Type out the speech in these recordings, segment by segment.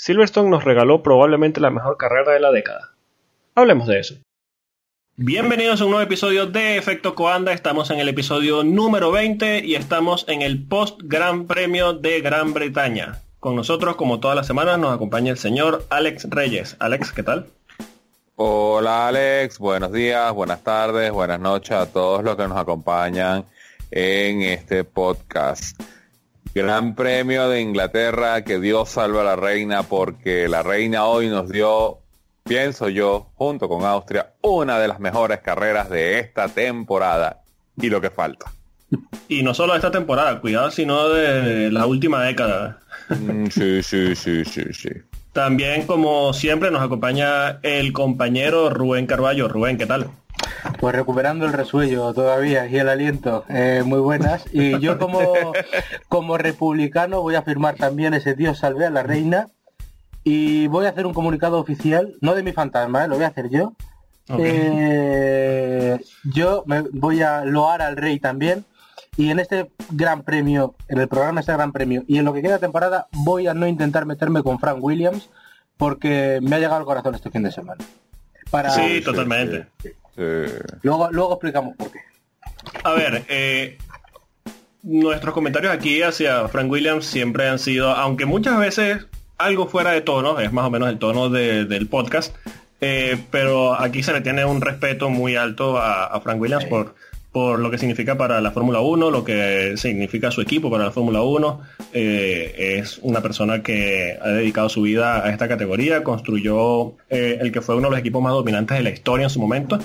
Silverstone nos regaló probablemente la mejor carrera de la década. Hablemos de eso. Bienvenidos a un nuevo episodio de Efecto Coanda. Estamos en el episodio número 20 y estamos en el post Gran Premio de Gran Bretaña. Con nosotros, como todas las semanas, nos acompaña el señor Alex Reyes. Alex, ¿qué tal? Hola Alex, buenos días, buenas tardes, buenas noches a todos los que nos acompañan en este podcast. Gran Premio de Inglaterra, que Dios salve a la reina, porque la reina hoy nos dio, pienso yo, junto con Austria, una de las mejores carreras de esta temporada y lo que falta. Y no solo de esta temporada, cuidado, sino de la última década. Mm, sí, sí, sí, sí, sí. También, como siempre, nos acompaña el compañero Rubén Carballo. Rubén, ¿qué tal? Pues recuperando el resuello todavía y el aliento, eh, muy buenas. Y yo como, como republicano voy a firmar también ese Dios salve a la reina y voy a hacer un comunicado oficial, no de mi fantasma, eh, lo voy a hacer yo. Eh, yo me voy a loar al rey también y en este gran premio, en el programa este gran premio y en lo que queda de temporada voy a no intentar meterme con Frank Williams porque me ha llegado al corazón este fin de semana. Sí, totalmente. Luego, luego explicamos por qué. A ver, eh, nuestros comentarios aquí hacia Frank Williams siempre han sido, aunque muchas veces algo fuera de tono, es más o menos el tono del podcast, eh, pero aquí se le tiene un respeto muy alto a, Frank Williams por por lo que significa para la Fórmula 1, lo que significa su equipo para la Fórmula 1. Eh, es una persona que ha dedicado su vida a esta categoría, construyó eh, el que fue uno de los equipos más dominantes de la historia en su momento.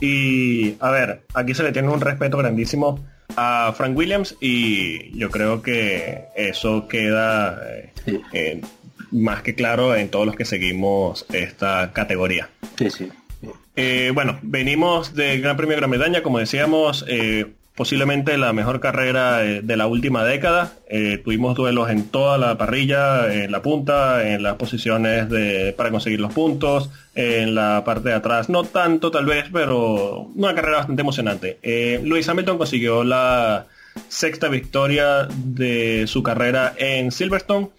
Y a ver, aquí se le tiene un respeto grandísimo a Frank Williams y yo creo que eso queda eh, más que claro en todos los que seguimos esta categoría. Sí, sí. Eh, bueno, venimos del Gran Premio de Gran Bretaña, como decíamos, eh, posiblemente la mejor carrera eh, de la última década. tuvimos duelos en toda la parrilla, en la punta, en las posiciones para conseguir los puntos, en la parte de atrás, no tanto tal vez, pero una carrera bastante emocionante. Luis Hamilton consiguió la sexta victoria de su carrera en Silverstone.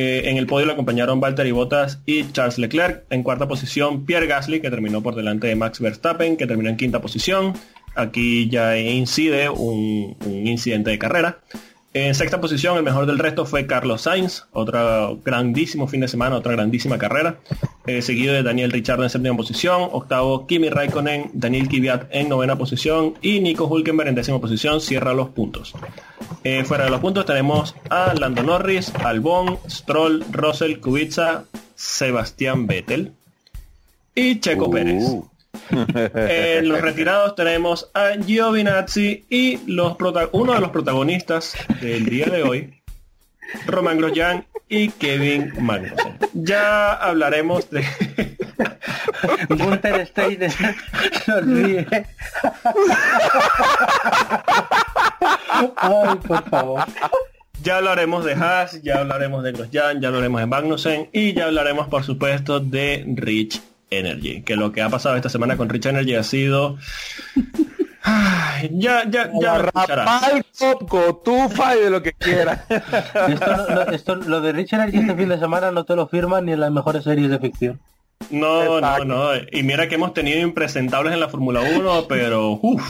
Eh, en el podio le acompañaron Valtteri Bottas y Charles Leclerc. En cuarta posición, Pierre Gasly, que terminó por delante de Max Verstappen, que terminó en quinta posición. Aquí ya incide un incidente de carrera. En sexta posición, el mejor del resto fue Carlos Sainz, otro grandísimo fin de semana, otra grandísima carrera. Eh, seguido de Daniel Ricciardo en séptima posición, octavo Kimi Raikkonen, Daniel Kvyat en novena posición y Nico Hulkenberg en décima posición cierra los puntos. Eh, fuera de los puntos tenemos a Lando Norris, Albon, Stroll, Russell, Kubica, Sebastián Vettel y Checo uh. Pérez. En los retirados tenemos a Giovinazzi y los uno de los protagonistas del día de hoy, Roman Grosjean y Kevin Magnussen. Ya hablaremos de... Gunther Steiner Ay, por favor. Ya hablaremos de Haas, ya hablaremos de Grosjean, ya hablaremos de Magnussen y ya hablaremos, por supuesto, de Rich Energy. Que lo que ha pasado esta semana con Rich Energy ha sido. ya, ya, ya. Lo tufa y de lo que quiera. esto, lo de Rich Energy este fin de semana no te lo firman ni en las mejores series de ficción. No, no, no. Y mira que hemos tenido impresentables en la Fórmula 1, pero uff.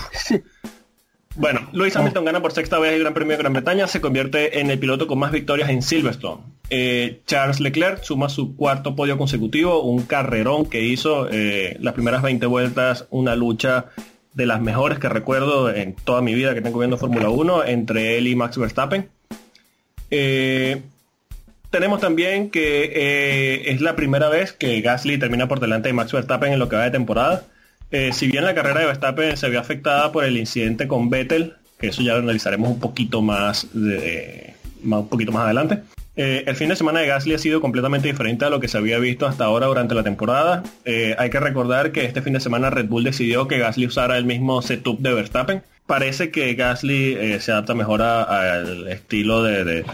Bueno, Lewis Hamilton gana por sexta vez el Gran Premio de Gran Bretaña, se convierte en el piloto con más victorias en Silverstone. Eh, Charles Leclerc suma su cuarto podio consecutivo, un carrerón que hizo eh, las primeras 20 vueltas, una lucha de las mejores que recuerdo en toda mi vida que tengo viendo Fórmula 1 entre él y Max Verstappen. Eh, tenemos también que es la primera vez que Gasly termina por delante de Max Verstappen en lo que va de temporada. Eh, si bien la carrera de Verstappen se vio afectada por el incidente con Vettel, que eso ya lo analizaremos un poquito más, un poquito más adelante. Eh, el fin de semana de Gasly ha sido completamente diferente a lo que se había visto hasta ahora durante la temporada. Eh, hay que recordar que este fin de semana Red Bull decidió que Gasly usara el mismo setup de Verstappen parece que Gasly eh, se adapta mejor al estilo de,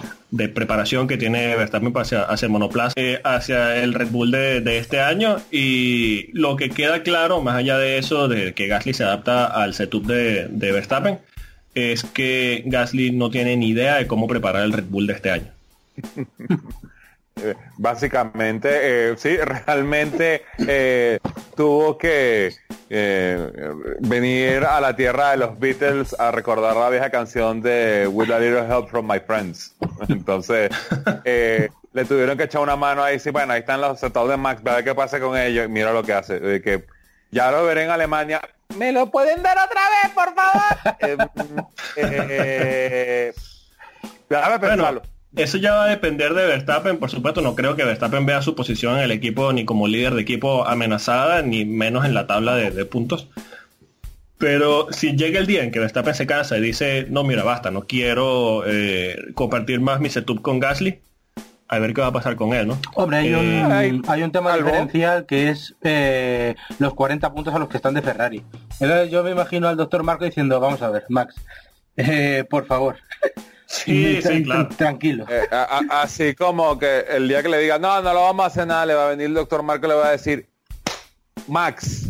preparación que tiene Verstappen hacia, hacia el monoplaza, hacia el Red Bull de, este año. Y lo que queda claro, más allá de eso, de que Gasly se adapta al setup de, Verstappen, es que Gasly no tiene ni idea de cómo preparar el Red Bull de este año. Eh, básicamente, eh, sí, realmente eh, tuvo que venir a la tierra de los Beatles a recordar la vieja canción de With a Little Help from My Friends. Entonces, le tuvieron que echar una mano ahí, sí, bueno, ahí están los aceptados de Max, a ver qué pasa con ellos, mira lo que hace, que ya lo veré en Alemania. ¿Me lo pueden dar otra vez, por favor? eh, bueno, eso ya va a depender de Verstappen, por supuesto. No creo que Verstappen vea su posición en el equipo ni como líder de equipo amenazada, ni menos en la tabla de, puntos. Pero si llega el día en que Verstappen se cansa y dice, no, mira, basta, no quiero eh, compartir más mi setup con Gasly, a ver qué va a pasar con él, ¿no? Hombre, hay, un, eh, hay un tema diferencial que es eh, los 40 puntos a los que están de Ferrari. Entonces yo me imagino al doctor Marco diciendo, vamos a ver, Max, por favor, Sí, sí, claro. Tranquilo. Eh, así como que el día que le diga, no, no lo vamos a hacer nada, le va a venir el doctor Marco y le va a decir, Max,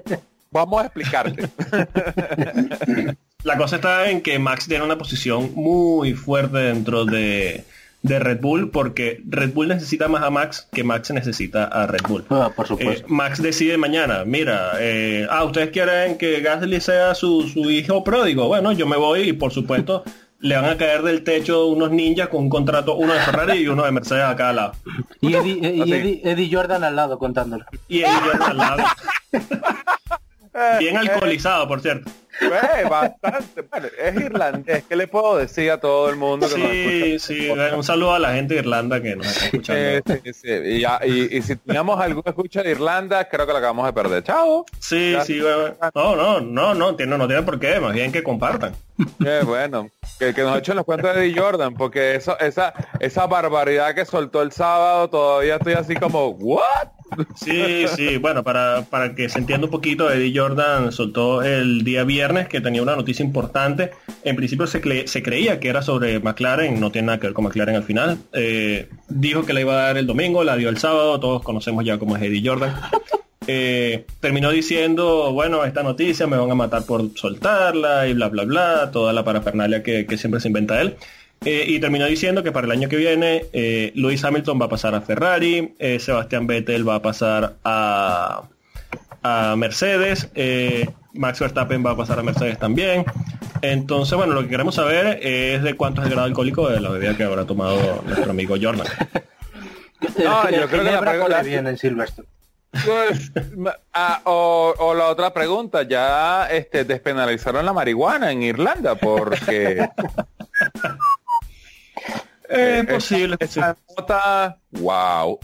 vamos a explicarte. La cosa está en que Max tiene una posición muy fuerte dentro de, Red Bull porque Red Bull necesita más a Max que Max necesita a Red Bull. Ah, por supuesto. Eh, Max decide mañana, mira, eh, ah, ustedes quieren que Gasly sea su, su hijo pródigo. Bueno, yo me voy y por supuesto le van a caer del techo unos ninjas con un contrato, uno de Ferrari y uno de Mercedes a cada lado. Y Eddie, Jordan al lado contándolo. Y Eddie Jordan al lado. Bien alcoholizado, por cierto. Eh, bastante. Bueno, es irlandés. ¿Qué le puedo decir a todo el mundo que sí, Sí, un saludo a la gente de Irlanda que nos está escuchando. Eh, sí, sí. Y, y, si teníamos algún escucha de Irlanda, creo que lo acabamos de perder. Chao. Sí, sí. No, no, no, no, tiene, no tiene por qué. Más bien que compartan. Eh, bueno, que, que nos echen los cuentos de Eddie Jordan, porque eso, esa, esa barbaridad que soltó el sábado, todavía estoy así como, ¿what? Sí, sí, bueno, para, para que se entienda un poquito, Eddie Jordan soltó el día viernes que tenía una noticia importante. En principio se, creía que era sobre McLaren, no tiene nada que ver con McLaren al final. Eh, dijo que la iba a dar el domingo, la dio el sábado, todos conocemos ya cómo es Eddie Jordan. Eh, terminó diciendo, bueno, esta noticia me van a matar por soltarla y bla, bla, bla, toda la parafernalia que siempre se inventa él. Eh, y terminó diciendo que para el año que viene eh, Lewis Hamilton va a pasar a Ferrari, eh, Sebastián Vettel va a pasar a, a Mercedes, Max Verstappen va a pasar a Mercedes también. Entonces, bueno, lo que queremos saber es de cuánto es el grado alcohólico de la bebida que habrá tomado nuestro amigo Jordan. no, yo creo que la pregunta viene en Silverstone. Pues, ah, o, la otra pregunta, ya este, despenalizaron la marihuana en Irlanda porque Es posible. Esa nota, wow.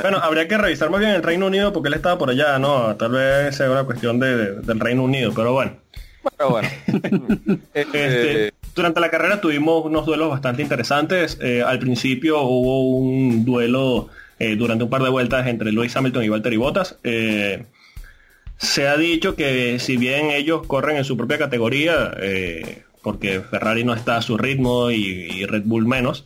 bueno, habría que revisar más bien el Reino Unido porque él estaba por allá, ¿no? Tal vez sea una cuestión de, del Reino Unido, pero bueno. Bueno, bueno. Este, durante la carrera tuvimos unos duelos bastante interesantes. Eh, al principio hubo un duelo eh, durante un par de vueltas entre Lewis Hamilton y Valtteri Bottas. Eh, se ha dicho que si bien ellos corren en su propia categoría, porque Ferrari no está a su ritmo y, Red Bull menos,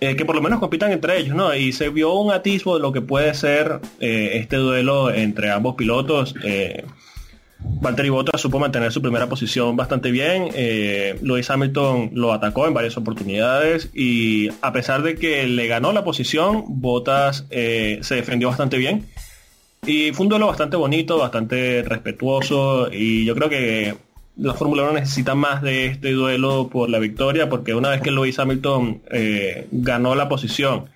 eh, que por lo menos compitan entre ellos, ¿no? Y se vio un atisbo de lo que puede ser eh, este duelo entre ambos pilotos. Eh, Valtteri Bottas supo mantener su primera posición bastante bien. Eh, Lewis Hamilton lo atacó en varias oportunidades y a pesar de que le ganó la posición, Bottas se defendió bastante bien. Y fue un duelo bastante bonito, bastante respetuoso y yo creo que la Fórmula 1 necesita más de este duelo por la victoria, porque una vez que Lewis Hamilton eh, ganó la posición,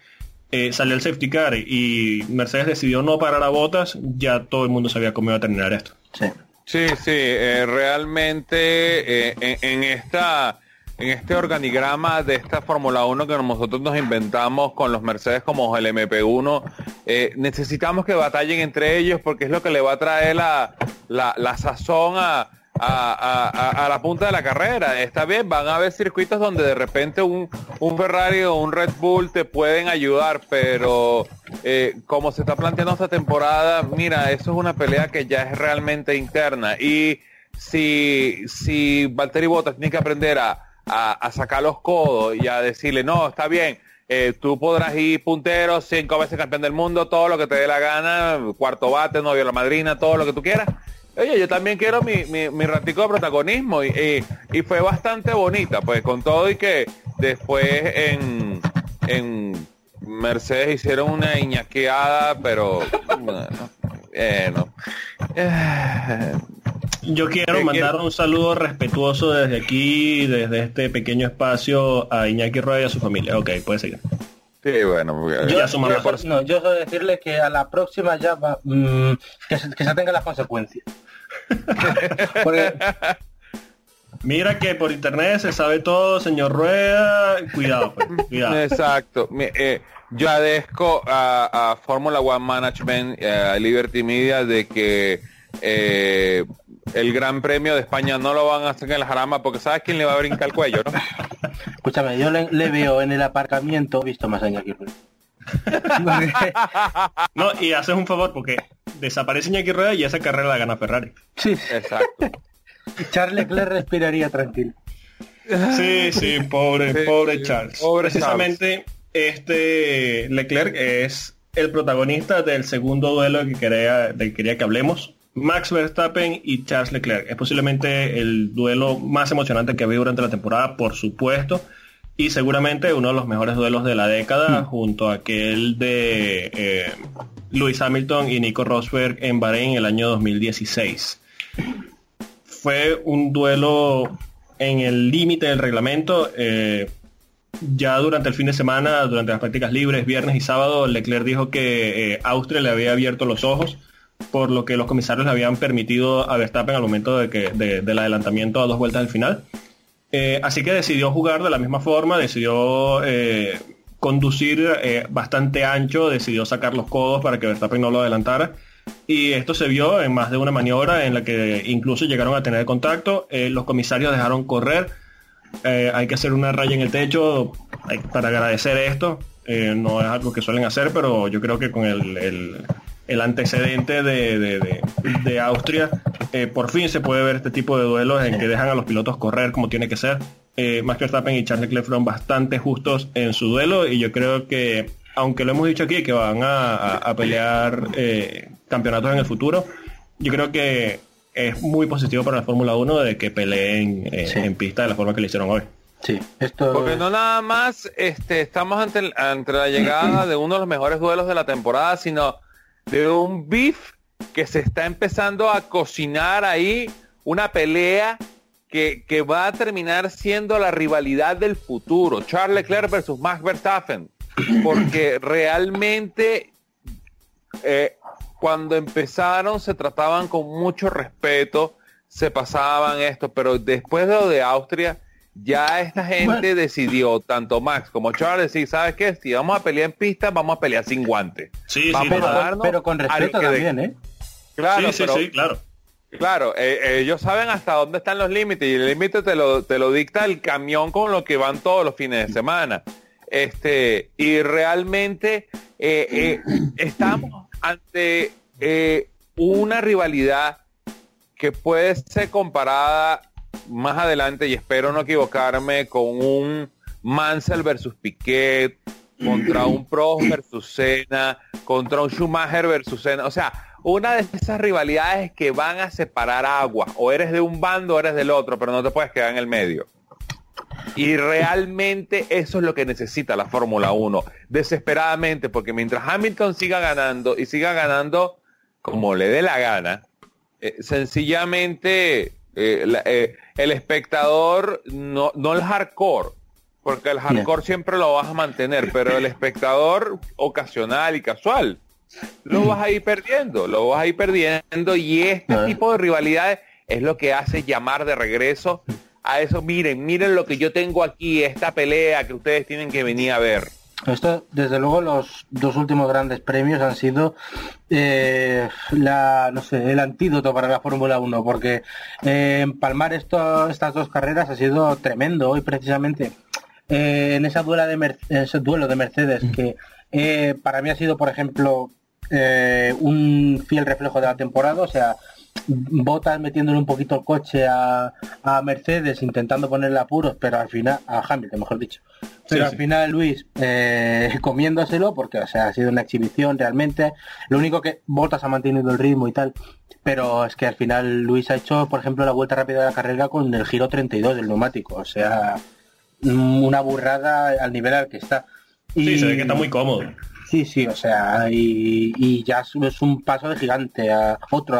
eh, salió el safety car y Mercedes decidió no parar a botas, ya todo el mundo sabía cómo iba a terminar esto. Sí, sí, sí eh, realmente en, en, esta... En este organigrama de esta Fórmula 1 que nosotros nos inventamos con los Mercedes como el MP1, necesitamos que batallen entre ellos porque es lo que le va a traer la, la, la sazón a, a, la punta de la carrera. Está bien, van a haber circuitos donde de repente un, Ferrari o un Red Bull te pueden ayudar, pero eh, como se está planteando esta temporada, mira, eso es una pelea que ya es realmente interna. Y si, si Valtteri Bottas tiene que aprender a, sacar los codos y a decirle, no, está bien, eh, tú podrás ir puntero, cinco veces campeón del mundo, todo lo que te dé la gana, cuarto bate, novio la madrina, todo lo que tú quieras Oye, yo también quiero mi, mi, ratico de protagonismo y, y, fue bastante bonita, pues con todo y que después en, en Mercedes hicieron una iñaqueada, pero bueno, bueno. Eh, Yo quiero ¿Qué mandar un saludo respetuoso desde aquí, desde este pequeño espacio, a Iñaki Rueda y a su familia. Ok, puede seguir. Sí, bueno, Yo- Yo, su mamá. yo so- no, yo solo decirle que a la próxima ya va, mm, que, se, que se tengan las consecuencias. Porque Mira que por internet se sabe todo, señor Rueda. Cuidado, pues, cuidado. Exacto. Eh, yo agradezco a, a Formula One Management, eh, a Liberty Media, de que eh, el Gran Premio de España no lo van a hacer en la jarama porque ¿sabes quién le va a brincar el cuello, no? Escúchame, yo le, le veo en el aparcamiento, visto más allá que Porque- No, y haces un favor porque desaparece Iñaki Rueda y esa carrera la gana Ferrari. Sí, Exacto. Charles Leclerc respiraría tranquilo. Sí, sí, pobre, Sí, pobre sí, Charles. pobre Precisamente este Leclerc es el protagonista del segundo duelo que quería, del que quería que hablemos. Max Verstappen y Charles Leclerc. Es posiblemente el duelo más emocionante que ha habido durante la temporada, por supuesto. Y seguramente uno de los mejores duelos de la década, junto a aquel de eh, Lewis Hamilton y Nico Rosberg en Bahrein en el año 2016 fue un duelo en el límite del reglamento. eh, ya durante el fin de semana, durante las prácticas libres, viernes y sábado, Leclerc dijo que eh, Austria le había abierto los ojos, por lo que los comisarios le habían permitido a Verstappen al momento de que, de- del adelantamiento a dos vueltas del final. Eh, así que decidió jugar de la misma forma, decidió eh, conducir eh, bastante ancho, decidió sacar los codos para que Verstappen no lo adelantara. Y esto se vio en más de una maniobra en la que incluso llegaron a tener contacto. Los comisarios dejaron correr. Hay que hacer una raya en el techo para agradecer esto. No es algo que suelen hacer, pero yo creo que con el- el antecedente de, de- de- de Austria, eh, por fin se puede ver este tipo de duelos en que dejan a los pilotos correr como tiene que ser. Eh, Max Verstappen y Charles Leclerc fueron bastante justos en su duelo y yo creo que, aunque lo hemos dicho aquí, que van a, a- a pelear eh, campeonatos en el futuro, yo creo que es muy positivo para la Fórmula 1 de que peleen eh, Sí. en pista de la forma que lo hicieron hoy. Sí, esto Porque no nada más este, estamos ante, el- ante la llegada de uno de los mejores duelos de la temporada, sino de un beef que se está empezando a cocinar ahí, una pelea que, que va a terminar siendo la rivalidad del futuro, Charles Leclerc versus Max Verstappen, porque realmente eh, cuando empezaron se trataban con mucho respeto, se pasaban esto, pero después de lo de Austria, ya esta gente Bueno. decidió, tanto Max como Charles, decir, ¿sabes qué? Si vamos a pelear en pista, vamos a pelear sin guante. Sí, Vamos sí, pero, a darnos pero con respeto que de- también, ¿eh? Claro, sí, sí, pero- sí, claro. Claro, eh, ellos saben hasta dónde están los límites y el límite te lo, te lo dicta el camión con lo que van todos los fines de semana. Este, y realmente eh, eh, estamos ante eh, una rivalidad que puede ser comparada más adelante, y espero no equivocarme, con un Mansell versus Piquet, contra un Prost versus Senna, contra un Schumacher versus Senna. O sea, una de esas rivalidades que van a separar agua. O eres de un bando o eres del otro, pero no te puedes quedar en el medio. Y realmente eso es lo que necesita la Fórmula 1, desesperadamente, porque mientras Hamilton siga ganando y siga ganando como le dé la gana, eh, sencillamente eh, la- eh, el espectador, no, no el hardcore, porque el hardcore siempre lo vas a mantener, pero el espectador ocasional y casual, lo vas a ir perdiendo, lo vas a ir perdiendo y este Ah. tipo de rivalidades es lo que hace llamar de regreso a eso, miren, miren lo que yo tengo aquí, esta pelea que ustedes tienen que venir a ver. Esto, desde luego, los dos últimos grandes premios han sido eh, la, no sé, el antídoto para la Fórmula 1, porque eh, empalmar esto, estas dos carreras ha sido tremendo. Hoy, precisamente, eh, en esa duela de Mer- ese duelo de Mercedes, que eh, para mí ha sido, por ejemplo, un fiel reflejo de la temporada, o sea, Botas metiéndole un poquito el coche a, a Mercedes, intentando ponerle apuros, pero al final, a Hamilton, mejor dicho. Pero Sí, al sí. final Luis eh, comiéndoselo, porque o sea, ha sido una exhibición realmente. Lo único que Botas ha mantenido el ritmo y tal, pero es que al final Luis ha hecho, por ejemplo, la vuelta rápida de la carrera con el giro 32 del neumático, o sea, mm, una burrada al nivel al que está. Y, sí, se ve que está muy cómodo. Sí, sí, o sea, y, ya es un paso de gigante a otro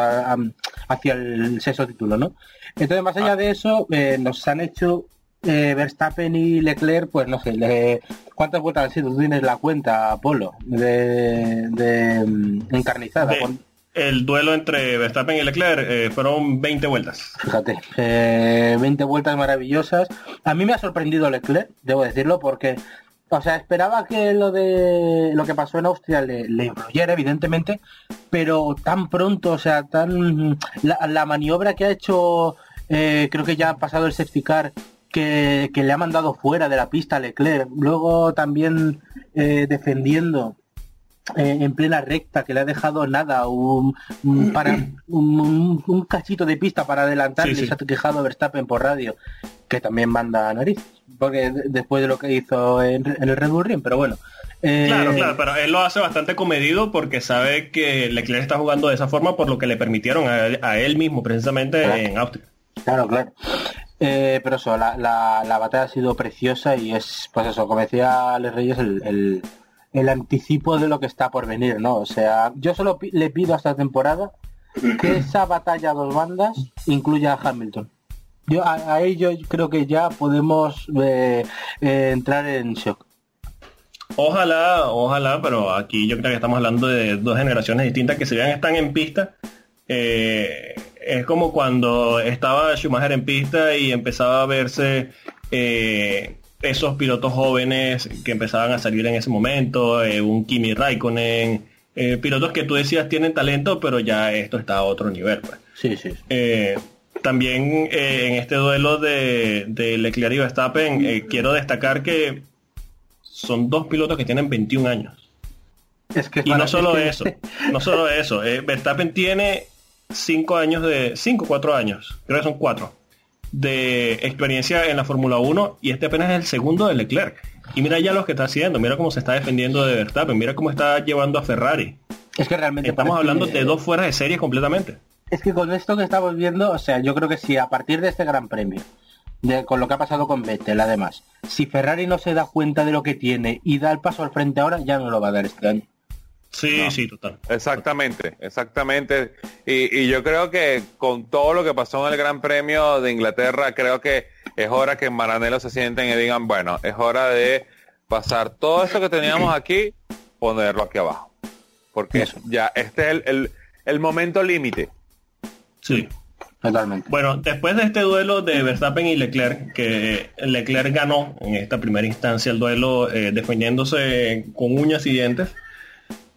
hacia el sexto título, ¿no? Entonces, más allá ah. de eso, eh, nos han hecho eh, Verstappen y Leclerc, pues no sé, ¿cuántas vueltas han sido? Tú tienes la cuenta, Polo, de, de mm, encarnizada. El duelo entre Verstappen y Leclerc eh, fueron 20 vueltas. Fíjate, 20 vueltas maravillosas. A mí me ha sorprendido Leclerc, debo decirlo, porque o sea, esperaba que lo de lo que pasó en Austria le, influyera, evidentemente, pero tan pronto, o sea, tan la, maniobra que ha hecho, eh, creo que ya ha pasado el safety que, le ha mandado fuera de la pista a Leclerc. Luego también eh, defendiendo eh, en plena recta que le ha dejado nada un, para un, cachito de pista para adelantarle y se ha quejado Verstappen por radio que también manda a nariz porque después de lo que hizo en, el Red Bull Ring pero bueno eh, Claro, claro, pero él lo hace bastante comedido porque sabe que Leclerc está jugando de esa forma por lo que le permitieron a él, mismo precisamente en Austria. Claro, claro. Eh, pero eso, la, la, batalla ha sido preciosa y es, pues eso, como decía Les Reyes, el el anticipo de lo que está por venir, ¿no? O sea, yo solo le pido a esta temporada que esa batalla a dos bandas incluya a Hamilton. Yo a, ello creo que ya podemos eh, eh, entrar en shock. Ojalá, ojalá, pero aquí yo creo que estamos hablando de dos generaciones distintas que si bien están en pista. Eh, es como cuando estaba Schumacher en pista y empezaba a verse esos pilotos jóvenes que empezaban a salir en ese momento, eh, un Kimi Raikkonen, pilotos que tú decías tienen talento, pero ya esto está a otro nivel. Pues. Sí, sí. También en este duelo de, de Leclerc y Verstappen, quiero destacar que son dos pilotos que tienen 21 años. Es que y no solo eso, no solo eso, Verstappen tiene 5 años de, 5 4 años, creo que son 4 de experiencia en la Fórmula 1 y este apenas es el segundo de Leclerc. Y mira ya lo que está haciendo, mira cómo se está defendiendo de Verstappen, mira cómo está llevando a Ferrari. Es que realmente estamos hablando de dos fueras de serie completamente. Es que con esto que estamos viendo, o sea, yo creo que si a partir de este Gran Premio, de, con lo que ha pasado con Vettel, además, si Ferrari no se da cuenta de lo que tiene y da el paso al frente ahora, ya no lo va a dar este año. Sí, sí, total. Exactamente, exactamente. Y, yo creo que con todo lo que pasó en el Gran Premio de Inglaterra, creo que es hora que en Maranello se sienten y digan, bueno, es hora de pasar todo esto que teníamos aquí, ponerlo aquí abajo. Porque ya este es el, el, momento límite. Sí. Totalmente. Bueno, después de este duelo de Verstappen y Leclerc, que Leclerc ganó en esta primera instancia el duelo eh, defendiéndose con uñas y dientes,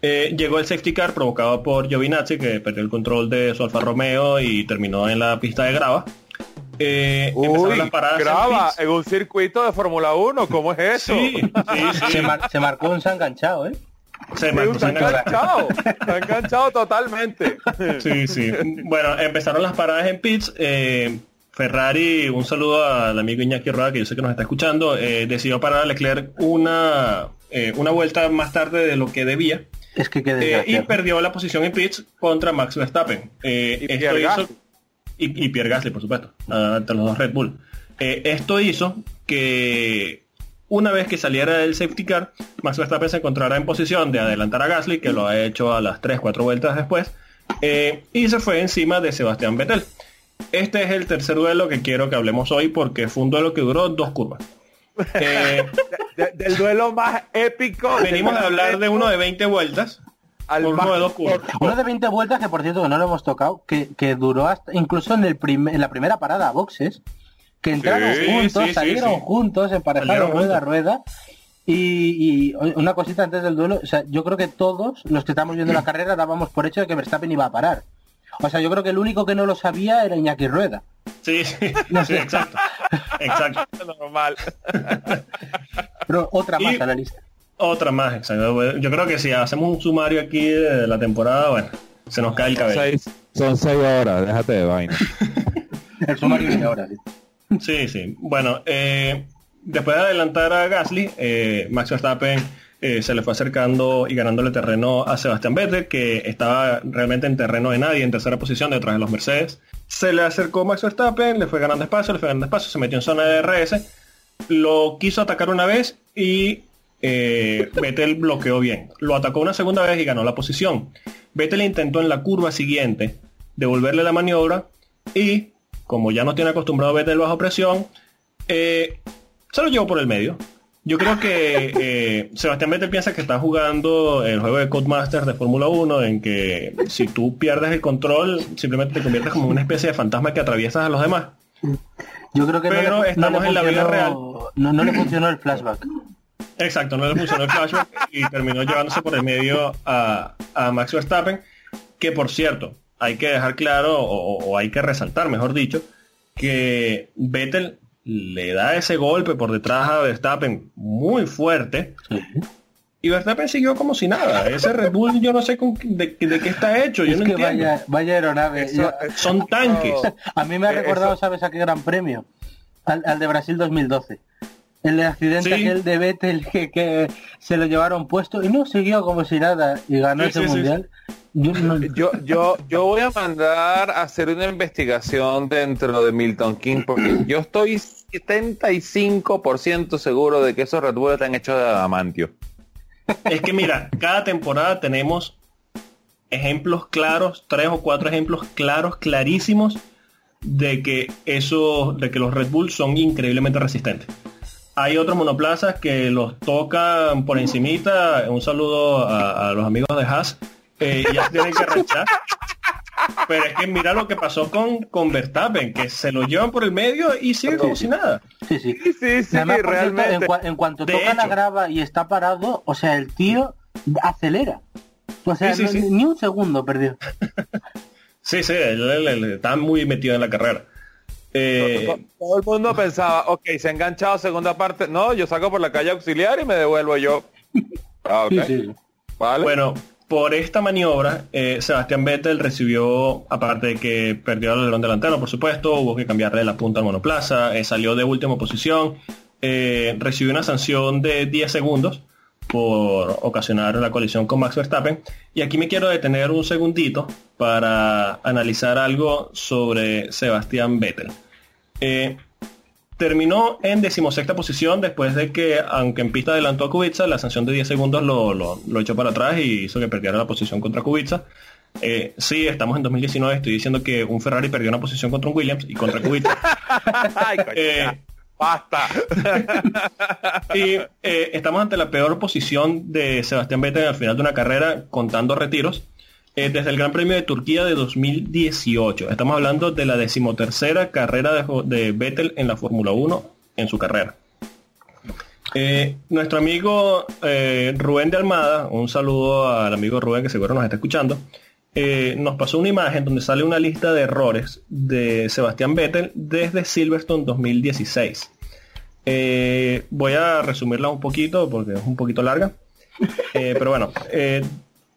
eh, llegó el safety car provocado por Giovinazzi, que perdió el control de su Alfa Romeo y terminó en la pista de grava. Eh, las paradas grava en, un circuito de Fórmula 1, ¿cómo es eso? Sí, sí, Se, marcó un enganchado, ¿eh? Se, marcó, se enganchado, se ha enganchado totalmente. Sí, sí. Bueno, empezaron las paradas en pits. Eh, Ferrari, un saludo al amigo Iñaki Roa, que yo sé que nos está escuchando, decidió parar a Leclerc una, una vuelta más tarde de lo que debía. Es que eh, y perdió la posición en pits contra Max Verstappen. Eh, y, Pierre y, Pierre Gasly, por supuesto, ante los dos Red Bull. Eh, esto hizo que una vez que saliera el safety car, Max Verstappen se encontrara en posición de adelantar a Gasly, que lo ha hecho a las 3-4 vueltas después, y se fue encima de Sebastián Vettel. Este es el tercer duelo que quiero que hablemos hoy porque fue un duelo que duró dos curvas. Eh, del duelo más épico. Venimos a hablar de uno de 20 vueltas. Al uno de dos Uno de 20 vueltas que por cierto que no lo hemos tocado, que, duró hasta incluso en el en la primera parada a boxes, que entraron juntos, salieron juntos, emparejaron rueda a rueda. Y, una cosita antes del duelo, o sea, yo creo que todos los que estamos viendo la carrera dábamos por hecho de que Verstappen iba a parar. O sea, yo creo que el único que no lo sabía era Iñaki Rueda. Sí, sí, exacto. exacto. Normal. Pero otra más a la lista. Otra más, exacto. Yo creo que si hacemos un sumario aquí de la temporada, bueno, se nos cae el cabello. son seis horas, déjate de vaina. el sumario de horas, sí. Sí, sí. Bueno, eh, después de adelantar a Gasly, eh, Max Verstappen eh, se le fue acercando y ganándole terreno a Sebastián Vettel, que estaba realmente en terreno de nadie, en tercera posición detrás de los Mercedes. Se le acercó Max Verstappen, le fue ganando espacio, le fue ganando espacio, se metió en zona de RS, lo quiso atacar una vez y Vettel bloqueó bien. Lo atacó una segunda vez y ganó la posición. Vettel intentó en la curva siguiente devolverle la maniobra y, como ya no tiene acostumbrado Vettel bajo presión, eh, se lo llevó por el medio. Yo creo que eh, Sebastián Vettel piensa que está jugando el juego de Codemasters de Fórmula 1 en que si tú pierdes el control simplemente te conviertes como una especie de fantasma que atraviesas a los demás. Yo creo que Pero no le, estamos no le en la vida real. No, no le funcionó el flashback. Exacto, no le funcionó el flashback y terminó llevándose por el medio a, a Max Verstappen, que por cierto, hay que dejar claro, o, o hay que resaltar, mejor dicho, que Vettel le da ese golpe por detrás a Verstappen muy fuerte y Verstappen siguió como si nada. Ese Red Bull yo no sé con, qué- de, de qué está hecho, yo es no que entiendo. vaya, vaya aeronave. Eso- Yo- Son tanques. a mí me ha recordado, eso- ¿sabes a qué gran premio? Al, al de Brasil 2012. El accidente Sí. aquel de Vettel que, que se lo llevaron puesto y no siguió como si nada y ganó Sí, ese sí, mundial. Yo no- Yo, yo, yo voy a mandar a hacer una investigación dentro de Milton King porque yo estoy 75% seguro de que esos Red Bull están hechos de adamantio. Es que mira, cada temporada tenemos ejemplos claros, tres o cuatro ejemplos claros, clarísimos, de que eso, de que los Red Bull son increíblemente resistentes. Hay otros monoplazas que los tocan por encimita. Un saludo a, a los amigos de Haas. eh, ya se tienen que rechazar. Pero es que mira lo que pasó con, con Verstappen, que se lo llevan por el medio y sigue como si nada. sí, sí. Sí, sí, sí, Además, por cierto, realmente. en, cua- en cuanto De toca la grava y está parado, o sea, el tío acelera. O sea, Sí, sí, no- sí. ni un segundo perdió. Sí, sí, él, él- él está muy metido en la carrera. Eh, Todo el mundo pensaba, ok, se ha enganchado segunda parte. No, yo saco por la calle auxiliar y me devuelvo yo. Ah, ok. Sí, sí. Vale. Bueno, por esta maniobra, eh, Sebastián Vettel recibió, aparte de que perdió el alerón delantero, por supuesto, hubo que cambiarle la punta al monoplaza, eh, salió de última posición, eh, recibió una sanción de 10 segundos por ocasionar la colisión con Max Verstappen. Y aquí me quiero detener un segundito para analizar algo sobre Sebastián Vettel. Eh, terminó en decimosexta posición después de que, aunque en pista adelantó a Kubica, la sanción de 10 segundos lo, lo- lo echó para atrás y hizo que perdiera la posición contra Kubica. Eh, sí, estamos en 2019, estoy diciendo que un Ferrari perdió una posición contra un Williams y contra Kubica. Ay, coño, eh. Basta. y eh, estamos ante la peor posición de Sebastián Vettel al final de una carrera contando retiros eh, desde el Gran Premio de Turquía de 2018. Estamos hablando de la decimotercera carrera de, Vettel en la Fórmula 1 en su carrera. Eh, nuestro amigo Rubén de Almada, un saludo al amigo Rubén que seguro nos está escuchando, eh, nos pasó una imagen donde sale una lista de errores de Sebastián Vettel desde Silverstone 2016. Eh, voy a resumirla un poquito porque es un poquito larga. Eh, pero bueno,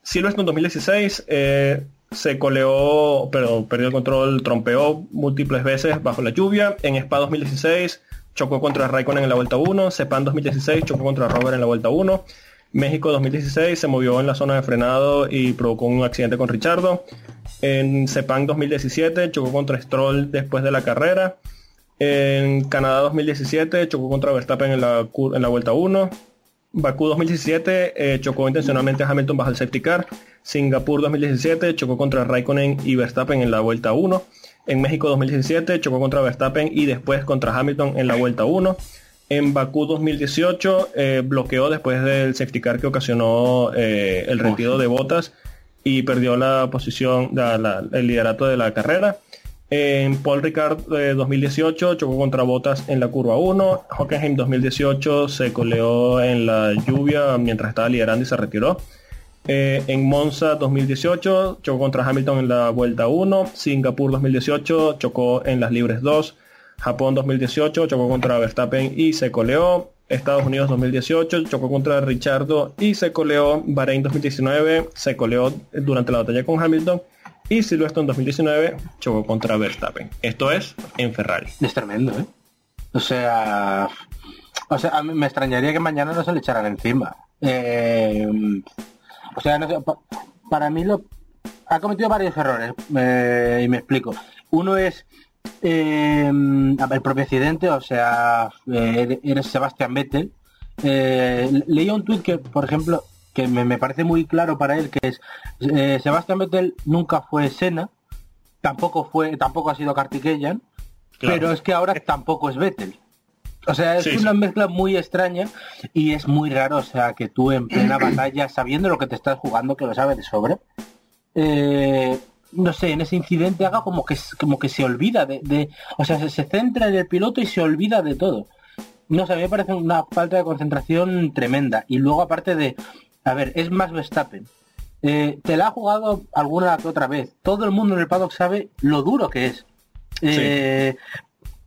Silverstone 2016 eh, se coleó, pero perdió el control, trompeó múltiples veces bajo la lluvia. En Spa 2016 chocó contra Raikkonen en la vuelta 1. Sepang 2016 chocó contra Robert en la vuelta 1. México 2016 se movió en la zona de frenado y provocó un accidente con Richardo. En Sepang 2017 chocó contra Stroll después de la carrera. En Canadá 2017 chocó contra Verstappen en la, vuelta 1. Bakú 2017 eh, chocó intencionalmente a Hamilton bajo el safety car. Singapur 2017 chocó contra Raikkonen y Verstappen en la vuelta 1. En México 2017 chocó contra Verstappen y después contra Hamilton en la vuelta 1. En Bakú 2018 eh, bloqueó después del safety car que ocasionó eh, el retiro de botas y perdió la posición, el liderato de la carrera. En Paul Ricard eh, 2018 chocó contra Botas en la curva 1. Hockenheim 2018 se coleó en la lluvia mientras estaba liderando y se retiró. Eh, en Monza 2018 chocó contra Hamilton en la vuelta 1. Singapur 2018 chocó en las libres 2. Japón 2018 chocó contra Verstappen y se coleó. Estados Unidos 2018 chocó contra Richardo y se coleó. Bahrein 2019 se coleó durante la batalla con Hamilton. Y Silverstone 2019 chocó contra Verstappen. Esto es en Ferrari. Es tremendo, ¿eh? O sea, o sea, a mí me extrañaría que mañana no se le echaran encima. Eh, o sea, no sé, pa- para mí lo ha cometido varios errores eh, y me explico. Uno es eh, el propio accidente, o sea, eh, eres Sebastián Vettel. Eh, leía un tuit que, por ejemplo, que me, parece muy claro para él, que es eh, Sebastián Vettel nunca fue Sena, tampoco fue, tampoco ha sido Kartikeyan, pero es que ahora tampoco es Vettel. O sea, es una mezcla muy extraña y es muy raro, o sea, que tú en plena batalla, sabiendo lo que te estás jugando, que lo sabes de sobre, eh, no sé, en ese incidente haga como que como que se olvida de, o sea, se, centra en el piloto y se olvida de todo. No sé, a mí me parece una falta de concentración tremenda. Y luego aparte de, a ver, es más Verstappen. Eh, te la ha jugado alguna que otra vez. Todo el mundo en el paddock sabe lo duro que es. Eh,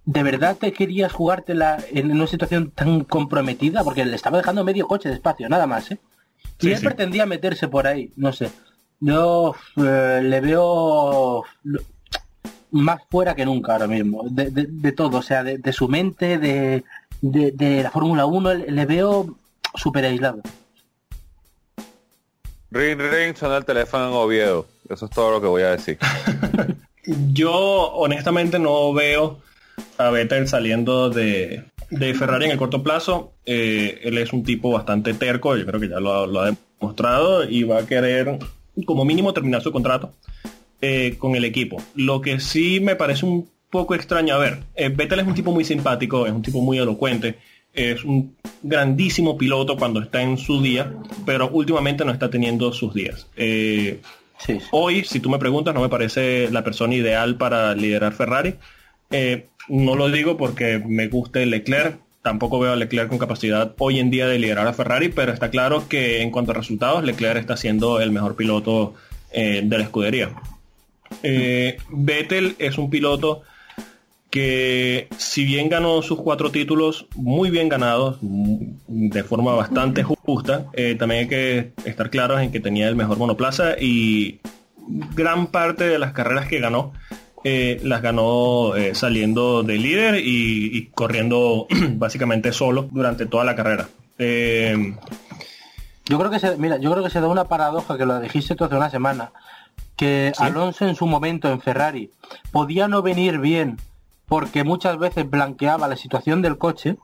¿De verdad te querías jugártela en una situación tan comprometida? Porque le estaba dejando medio coche de espacio, nada más, ¿eh? Y él pretendía meterse por ahí, no sé. Yo eh, le veo más fuera que nunca ahora mismo, de, todo, o sea, de, su mente, de, la Fórmula 1, le veo súper aislado. Ring, ring, suena el teléfono en Oviedo. Eso es todo lo que voy a decir. Yo honestamente no veo a Vettel saliendo de, Ferrari en el corto plazo. Eh, él es un tipo bastante terco, yo creo que ya lo, ha demostrado y va a querer como mínimo terminar su contrato eh, con el equipo. Lo que sí me parece un poco extraño, a ver, eh, Vettel es un tipo muy simpático, es un tipo muy elocuente, es un grandísimo piloto cuando está en su día, pero últimamente no está teniendo sus días. Eh, hoy, si tú me preguntas, no me parece la persona ideal para liderar Ferrari. no lo digo porque me guste Leclerc, tampoco veo a Leclerc con capacidad hoy en día de liderar a Ferrari, pero está claro que en cuanto a resultados, Leclerc está siendo el mejor piloto eh, de la escudería. Eh, Vettel es un piloto que si bien ganó sus cuatro títulos muy bien ganados, de forma bastante justa, eh, también hay que estar claros en que tenía el mejor monoplaza y gran parte de las carreras que ganó eh, las ganó eh, saliendo de líder y, corriendo básicamente solo durante toda la carrera. Eh, yo creo que se, mira, yo creo que se da una paradoja que lo dijiste tú hace una semana, que Alonso en su momento en Ferrari podía no venir bien porque muchas veces blanqueaba la situación del coche.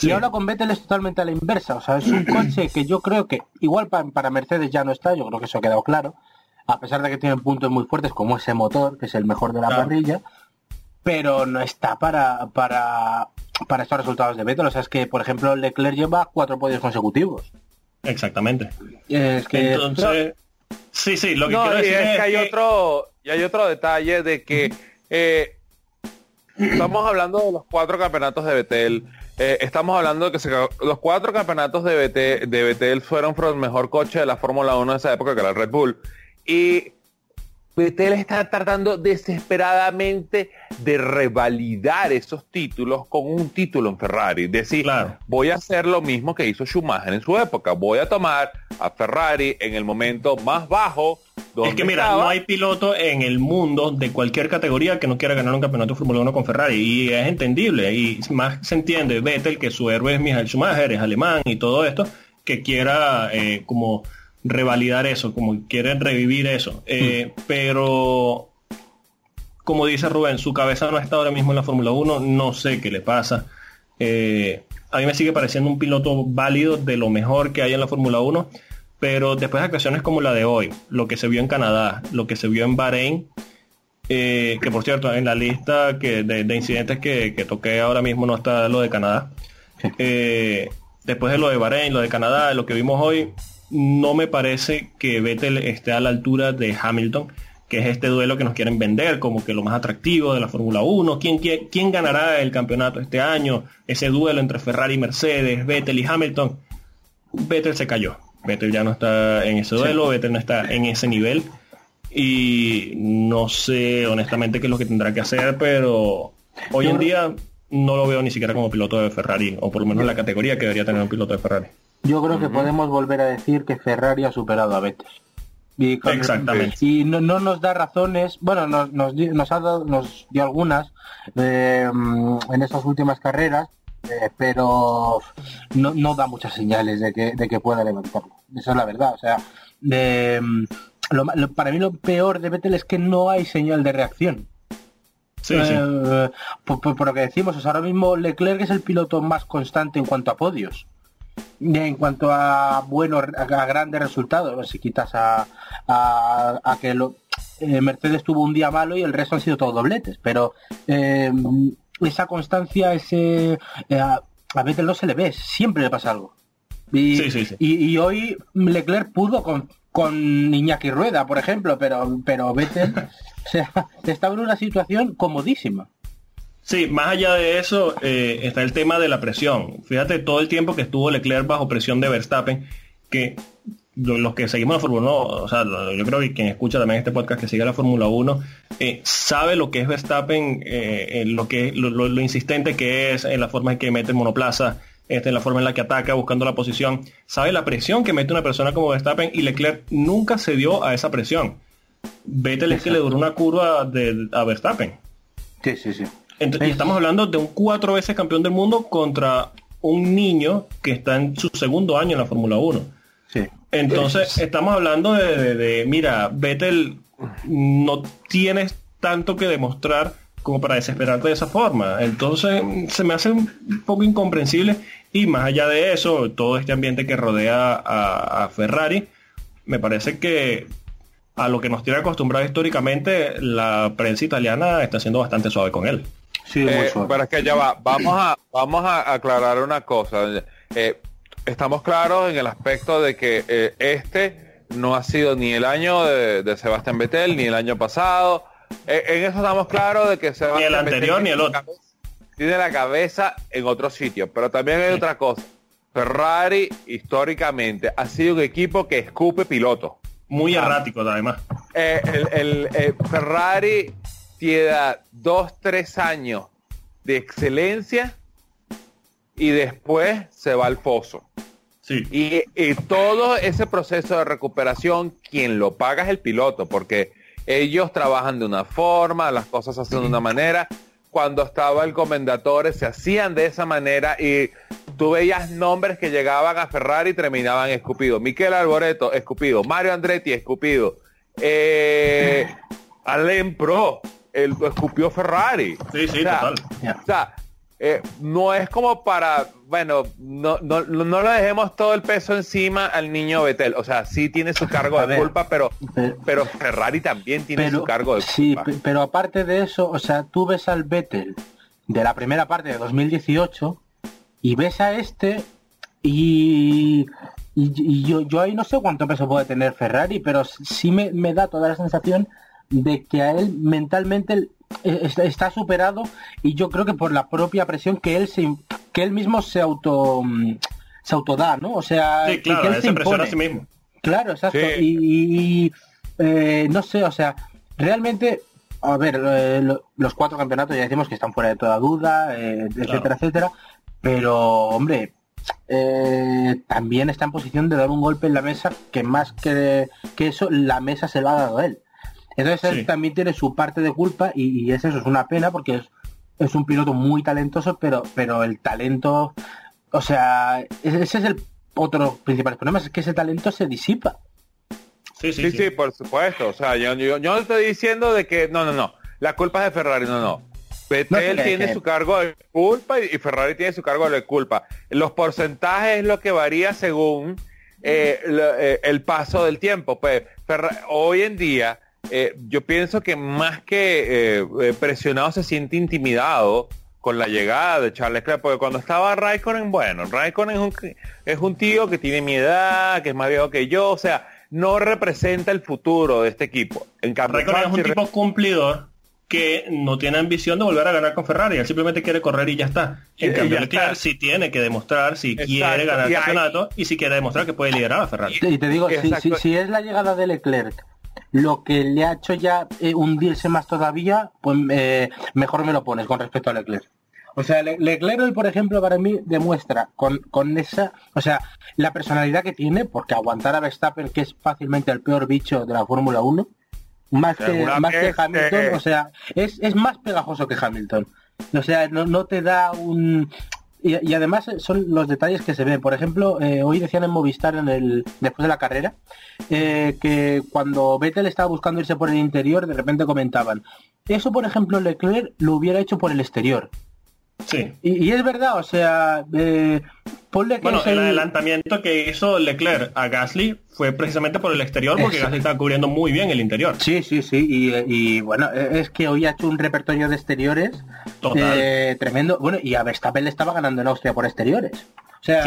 Y ahora con Vettel es totalmente a la inversa. O sea, es un coche que yo creo que igual para Mercedes ya no está, yo creo que eso ha quedado claro a pesar de que tienen puntos muy fuertes como ese motor, que es el mejor de la parrilla, pero no está para, para, para estos resultados de Vettel. O sea, es que, por ejemplo, Leclerc lleva cuatro podios consecutivos. Exactamente. Es que... Entonces... Sí, sí, lo que quiero decir es, que hay otro y hay otro detalle de que eh, estamos hablando de los cuatro campeonatos de Vettel. Eh, estamos hablando de que los cuatro campeonatos de Vettel, de Vettel fueron por el mejor coche de la Fórmula 1 de esa época, que era el Red Bull. Y Vettel está tratando desesperadamente de revalidar esos títulos con un título en Ferrari. Decir, voy a hacer lo mismo que hizo Schumacher en su época. Voy a tomar a Ferrari en el momento más bajo. es que mira, no hay piloto en el mundo de cualquier categoría que no quiera ganar un campeonato de Fórmula 1 con Ferrari. Y es entendible. Y más se entiende Vettel que su héroe es Michael Schumacher, es alemán y todo esto, que quiera eh, como revalidar eso, como quieren revivir eso. Eh, hmm. Pero, como dice Rubén, su cabeza no está ahora mismo en la Fórmula 1, no sé qué le pasa. Eh, a mí me sigue pareciendo un piloto válido de lo mejor que hay en la Fórmula 1, pero después de actuaciones como la de hoy, lo que se vio en Canadá, lo que se vio en Bahrein, eh, que por cierto, en la lista que, de, incidentes que, que, toqué ahora mismo no está lo de Canadá. después de lo de Bahrein, lo de Canadá, lo que vimos hoy, no me parece que Vettel esté a la altura de Hamilton, que es este duelo que nos quieren vender como que lo más atractivo de la Fórmula 1. ¿Quién, quién, ganará el campeonato este año? Ese duelo entre Ferrari y Mercedes, Vettel y Hamilton. Vettel se cayó. Vettel ya no está en ese duelo, Vettel no está en ese nivel. Y no sé honestamente qué es lo que tendrá que hacer, pero hoy en día no lo veo ni siquiera como piloto de Ferrari, o por lo menos en la categoría que debería tener un piloto de Ferrari. Yo creo que podemos volver a decir que Ferrari ha superado a Vettel. Y Exactamente. Y no, nos da razones, bueno, nos, nos, nos, ha dado, nos dio algunas eh, en estas últimas carreras, eh, pero no, no, da muchas señales de que, de que pueda levantarlo. Esa es la verdad. O sea, de, lo, para mí lo peor de Vettel es que no hay señal de reacción. Sí, sí. Eh, por, lo que decimos, ahora mismo Leclerc es el piloto más constante en cuanto a podios. En cuanto a buenos, a, grandes resultados, si quitas a, a, que lo, eh, Mercedes tuvo un día malo y el resto han sido todos dobletes, pero eh, esa constancia, ese eh, a veces no se le ve, siempre le pasa algo. Y, y, hoy Leclerc pudo con, con Iñaki Rueda, por ejemplo, pero, pero Vettel o sea, estaba en una situación comodísima. Sí, más allá de eso eh, está el tema de la presión. Fíjate todo el tiempo que estuvo Leclerc bajo presión de Verstappen, que los que seguimos la Fórmula 1, o sea, yo creo que quien escucha también este podcast que sigue la Fórmula 1, eh, sabe lo que es Verstappen, eh, lo que lo, insistente que es, en la forma en que mete el monoplaza, este, en la forma en la que ataca, buscando la posición, sabe la presión que mete una persona como Verstappen y Leclerc nunca se dio a esa presión. Vettel es que le duró una curva de, a Verstappen. Sí, sí, sí y estamos hablando de un cuatro veces campeón del mundo contra un niño que está en su segundo año en la Fórmula 1. Entonces, estamos hablando de, mira, Vettel, no tienes tanto que demostrar como para desesperarte de esa forma. Entonces, se me hace un poco incomprensible y más allá de eso, todo este ambiente que rodea a Ferrari, me parece que a lo que nos tiene acostumbrado históricamente, la prensa italiana está siendo bastante suave con él. Sí, eh, pero es que ya va, vamos a, vamos a aclarar una cosa. Eh, estamos claros en el aspecto de que eh, este no ha sido ni el año de, Sebastián Vettel, ni el año pasado. en eso estamos claros de que Sebastián Ni el anterior ni el otro. Tiene la cabeza en otro sitio. Pero también hay otra cosa. Ferrari, históricamente, ha sido un equipo que escupe piloto. Muy errático, además. el, el Ferrari tiene dos, tres años de excelencia y después se va al foso. Sí. Y, todo ese proceso de recuperación, quien lo paga es el piloto, porque ellos trabajan de una forma, las cosas se hacen de una manera. Cuando estaba el comendador se hacían de esa manera y tú veías nombres que llegaban a Ferrari y terminaban escupidos. Miquel Alboreto, escupido. Mario Andretti, escupido. Eh, Alain Pro, el, escupió Ferrari. Sí, sí, total. O sea, eh, no es como para, bueno, no, no, no le dejemos todo el peso encima al niño Betel. O sea, sí tiene su cargo de culpa, pero, pero, Ferrari también tiene su cargo de culpa. Sí, pero aparte de eso, o sea, tú ves al Vettel de la primera parte de 2018 y ves a este y, y, yo, yo ahí no sé cuánto peso puede tener Ferrari, pero sí me, me da toda la sensación de que a él mentalmente eh, está superado y yo creo que por la propia presión que él se, que él mismo se auto mm, se autoda, ¿no? O sea, que él se, impone. a sí mismo. Claro, exacto. Y, eh, no sé, o sea, realmente, a ver, eh, los cuatro campeonatos ya decimos que están fuera de toda duda, etcétera, etcétera. Pero, hombre, también está en posición de dar un golpe en la mesa que más que, que eso, la mesa se lo ha dado a él. Entonces él también tiene su parte de culpa y, es eso, es una pena porque es, es, un piloto muy talentoso, pero, pero el talento, o sea, ese es el otro principal problema, es que ese talento se disipa. Sí, sí, sí, por supuesto. O sea, yo, yo, no estoy diciendo de que, no, no, no, la culpa es de Ferrari, no, no. Vettel tiene su cargo de culpa y, Ferrari tiene su cargo de culpa. Los porcentajes es lo que varía según eh, eh, el paso del tiempo. Pues hoy en día eh, yo pienso que más que eh, eh, presionado se siente intimidado con la llegada de Charles Leclerc, porque cuando estaba Raikkonen, bueno, Raikkonen es un, es un tío que tiene mi edad, que es más viejo que yo, o sea, no representa el futuro de este equipo. En cambio, Raikkonen es un tipo cumplidor que no tiene ambición de volver a ganar con Ferrari, él simplemente quiere correr y ya está. En cambio, Leclerc sí tiene que demostrar si quiere ganar el campeonato y si quiere demostrar que puede liderar a Ferrari. Y te digo, si, si, es la llegada de Leclerc lo que le ha hecho ya eh, hundirse más todavía, pues eh, mejor me lo pones con respecto a Leclerc. O sea, Leclerc, por ejemplo, para mí demuestra con, con esa, o sea, la personalidad que tiene, porque aguantar a Verstappen, que es fácilmente el peor bicho de la Fórmula 1, más que, más que Hamilton, o sea, es, es más pegajoso que Hamilton. O sea, no, no te da un, y, además eh, son los detalles que se ven. Por ejemplo, eh, hoy decían en Movistar en el después de la carrera eh, que cuando Vettel estaba buscando irse por el interior, de repente comentaban, eso por ejemplo Leclerc lo hubiera hecho por el exterior. Sí. Y, es verdad, o sea, eh, ponle que bueno, el... adelantamiento que hizo Leclerc a Gasly fue precisamente por el exterior, porque Gasly estaba cubriendo muy bien el interior. Sí, sí, sí, y, bueno, es que hoy ha hecho un repertorio de exteriores eh, tremendo. Bueno, y a Verstappen le estaba ganando en Austria por exteriores. O sea,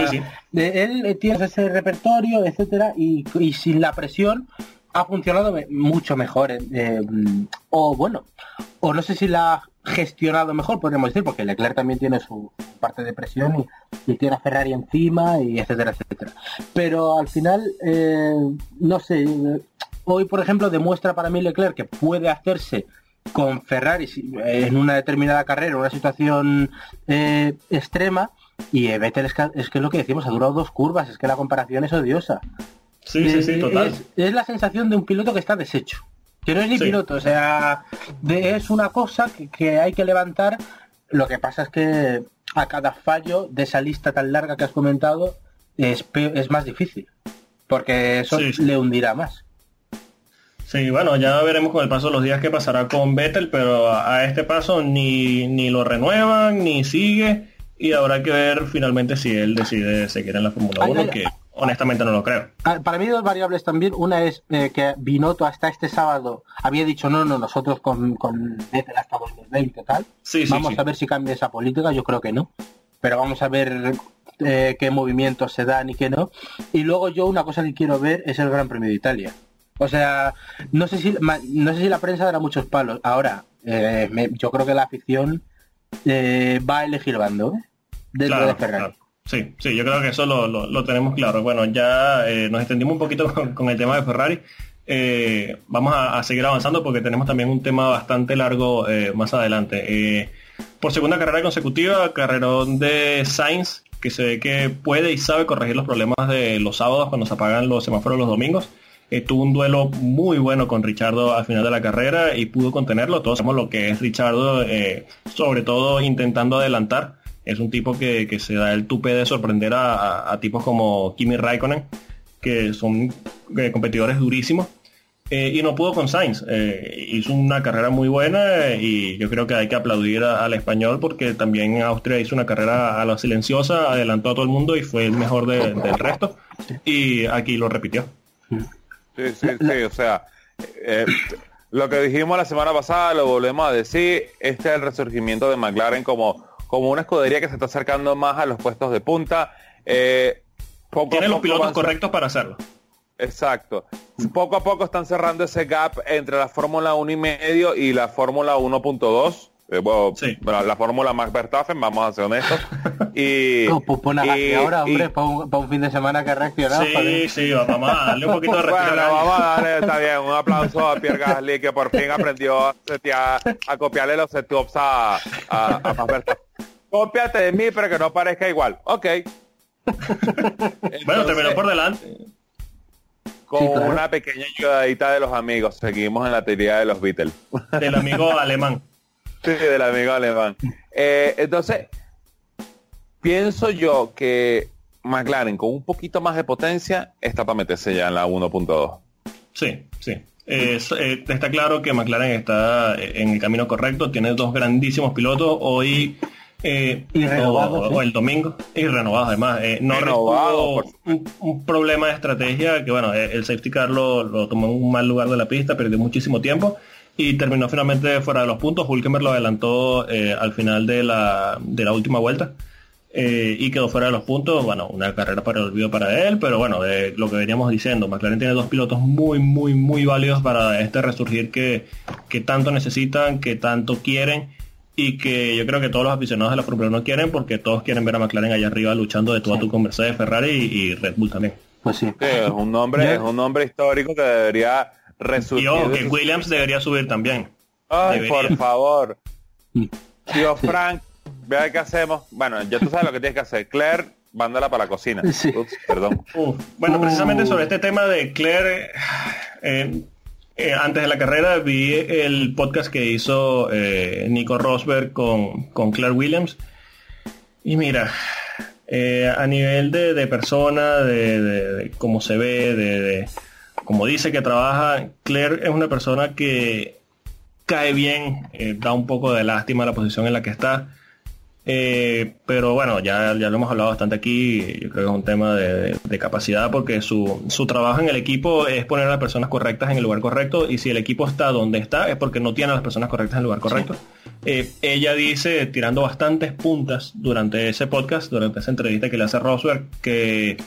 él tiene ese repertorio, etcétera, y, y sin la presión ha funcionado mucho mejor. Eh, o bueno, o no sé si la ha gestionado mejor, podríamos decir, porque Leclerc también tiene su parte de presión y, tiene a Ferrari encima, y etcétera, etcétera. Pero al final, eh, no sé, hoy por ejemplo demuestra para mí Leclerc que puede hacerse con Ferrari en una determinada carrera, una situación eh, extrema, y Vettel es que, es que lo que decimos, ha durado dos curvas, es que la comparación es odiosa. Sí, sí, sí, total. Es, la sensación de un piloto que está deshecho. Que no es ni piloto, o sea, es una cosa que, hay que levantar. Lo que pasa es que a cada fallo de esa lista tan larga que has comentado es, es más difícil. Porque eso le hundirá más. Sí, bueno, ya veremos con el paso de los días qué pasará con Vettel, pero a, este paso ni, ni lo renuevan, ni sigue, y habrá que ver finalmente si él decide seguir en la Fórmula 1, que honestamente no lo creo. Ah, para mí dos variables también. Una es eh, que Binotto hasta este sábado había dicho no, no, nosotros con, con Vettel hasta 2020 tal. Sí, vamos a ver si cambia esa política, yo creo que no. Pero vamos a ver eh, qué movimientos se dan y qué no. Y luego yo una cosa que quiero ver es el Gran Premio de Italia. O sea, no sé si no sé si la prensa dará muchos palos. Ahora, eh, yo creo que la afición va a elegir bando dentro de Ferrari. Sí, sí, yo creo que eso lo, tenemos claro. Bueno, ya eh, nos extendimos un poquito con, el tema de Ferrari. Eh, vamos a, seguir avanzando porque tenemos también un tema bastante largo eh, más adelante. por segunda carrera consecutiva, carrerón de Sainz, que se ve que puede y sabe corregir los problemas de los sábados cuando se apagan los semáforos los domingos. Tuvo un duelo muy bueno con Richardo al final de la carrera y pudo contenerlo. Todos sabemos lo que es Richardo, sobre todo intentando adelantar es un tipo que, se da el tupe de sorprender a, tipos como Kimi Raikkonen, que son eh, competidores durísimos. Eh, y no pudo con Sainz. Eh, hizo una carrera muy buena y yo creo que hay que aplaudir al español porque también en Austria hizo una carrera a la silenciosa, adelantó a todo el mundo y fue el mejor del resto. Y aquí lo repitió. Sí, sí, sí, o sea, lo que dijimos la semana pasada lo volvemos a decir, este es el resurgimiento de McLaren como como una escudería que se está acercando más a los puestos de punta. Eh, Tiene los pilotos correctos para hacerlo. Exacto. Poco a poco están cerrando ese gap entre la Fórmula 1 y medio y la Fórmula 1.2. Eh, bueno, la fórmula más Verstappen, vamos a ser honestos. Y, pues, pues ahora, hombre, para, un, fin de semana que ha reaccionado. Sí, sí, vamos a darle un poquito de Bueno, vamos a darle, está bien, un aplauso a Pierre Gasly que por fin aprendió a, a copiarle los setups a, a, a Verstappen. Cópiate de mí, pero que no parezca igual. Ok. bueno, terminó por delante. Con una pequeña ayudadita de los amigos. Seguimos en la teoría de los Beatles. Del amigo alemán. Sí, del amigo alemán. Eh, entonces, pienso yo que McLaren con un poquito más de potencia está para meterse ya en la 1.2. Sí, sí. Eh, está claro que McLaren está en el camino correcto, tiene dos grandísimos pilotos. Hoy eh, o, el domingo y renovado además eh, no renovado un, problema de estrategia que bueno el safety car lo, tomó en un mal lugar de la pista perdió muchísimo tiempo y terminó finalmente fuera de los puntos Hulkenberg lo adelantó eh, al final de la, de la última vuelta y quedó fuera de los puntos bueno una carrera para el olvido para él pero bueno lo que veníamos diciendo McLaren tiene dos pilotos muy muy muy válidos para este resurgir que, que tanto necesitan que tanto quieren y que yo creo que todos los aficionados de la Fórmula 1 quieren porque todos quieren ver a McLaren allá arriba luchando de toda tu con Mercedes, Ferrari y, Red Bull también. Pues sí. es un nombre, es un nombre histórico que debería resurgir. Y que Williams debería subir también. Ay, por favor. Tío Frank, vea qué hacemos. Bueno, ya tú sabes lo que tienes que hacer. Claire, mándala para la cocina. perdón. bueno, precisamente sobre este tema de Claire, eh, eh, antes de la carrera vi el podcast que hizo eh, Nico Rosberg con, con Claire Williams. Y mira, eh, a nivel de, persona, de, cómo se ve, de, cómo dice que trabaja, Claire es una persona que cae bien, da un poco de lástima la posición en la que está. Eh, pero bueno, ya, ya lo hemos hablado bastante aquí, yo creo que es un tema de, capacidad porque su, su, trabajo en el equipo es poner a las personas correctas en el lugar correcto y si el equipo está donde está es porque no tiene a las personas correctas en el lugar correcto. Eh, ella dice, tirando bastantes puntas durante ese podcast, durante esa entrevista que le hace Roswell, que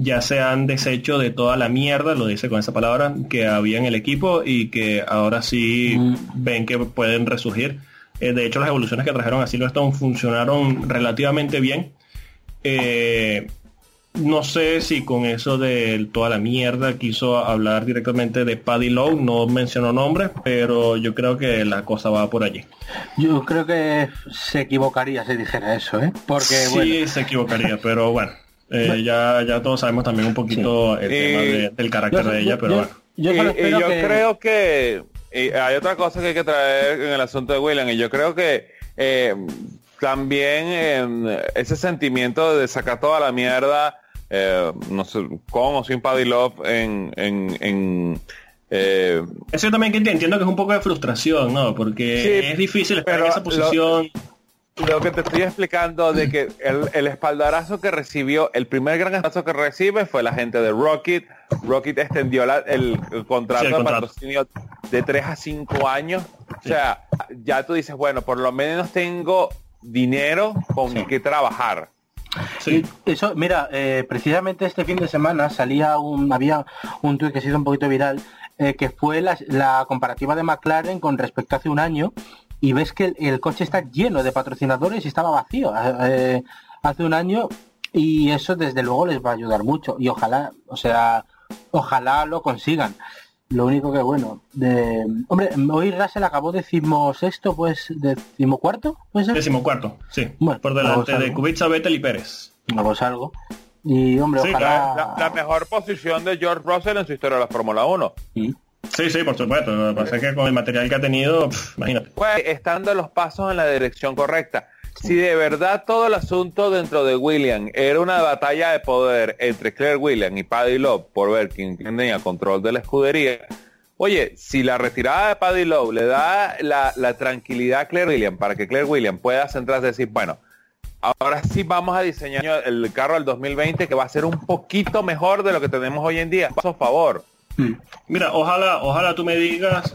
ya se han deshecho de toda la mierda, lo dice con esa palabra, que había en el equipo y que ahora sí mm. ven que pueden resurgir. Eh, de hecho, las evoluciones que trajeron a Silverstone funcionaron relativamente bien. Eh, no sé si con eso de toda la mierda quiso hablar directamente de Paddy Lowe, no mencionó nombres, pero yo creo que la cosa va por allí. Yo creo que se equivocaría si dijera eso, ¿eh? Porque, sí, se equivocaría, pero bueno. Eh, ya, ya todos sabemos también un poquito el tema del carácter de ella, pero bueno. Yo, creo que hay otra cosa que hay que traer en el asunto de William, y yo creo que eh, también eh, ese sentimiento de sacar toda la mierda, no sé, con o sin Paddy Love en, en, Eso también que entiendo que es un poco de frustración, ¿no? Porque es difícil estar en esa posición lo que te estoy explicando de que el, espaldarazo que recibió, el primer gran espaldarazo que recibe fue la gente de Rocket. Rocket extendió el, contrato de patrocinio de 3 a 5 años. O sea, ya tú dices, bueno, por lo menos tengo dinero con que trabajar. Sí. Eso, mira, eh, precisamente este fin de semana salía un, había un tuit que se hizo un poquito viral, eh, que fue la, la comparativa de McLaren con respecto a hace un año, y ves que el, coche está lleno de patrocinadores y estaba vacío eh, hace un año y eso desde luego les va a ayudar mucho y ojalá, o sea, ojalá lo consigan. Lo único que bueno, de hombre, hoy Russell acabó decimosexto, pues decimocuarto, ¿puede ser? Decimocuarto, sí. por delante de Kubica, Vettel y Pérez. Vamos algo. Y hombre, ojalá... La, mejor posición de George Russell en su historia de la Fórmula 1. Sí, sí, por supuesto. Lo que pasa es que con el material que ha tenido, imagínate. Estando los pasos en la dirección correcta. Si de verdad todo el asunto dentro de William era una batalla de poder entre Claire William y Paddy Love por ver quién tenía control de la escudería, oye, si la retirada de Paddy Love le da la, tranquilidad a Claire William para que Claire William pueda centrarse y decir, bueno, ahora sí vamos a diseñar el carro del 2020 que va a ser un poquito mejor de lo que tenemos hoy en día. Paso favor. Mira, ojalá, ojalá tú me digas,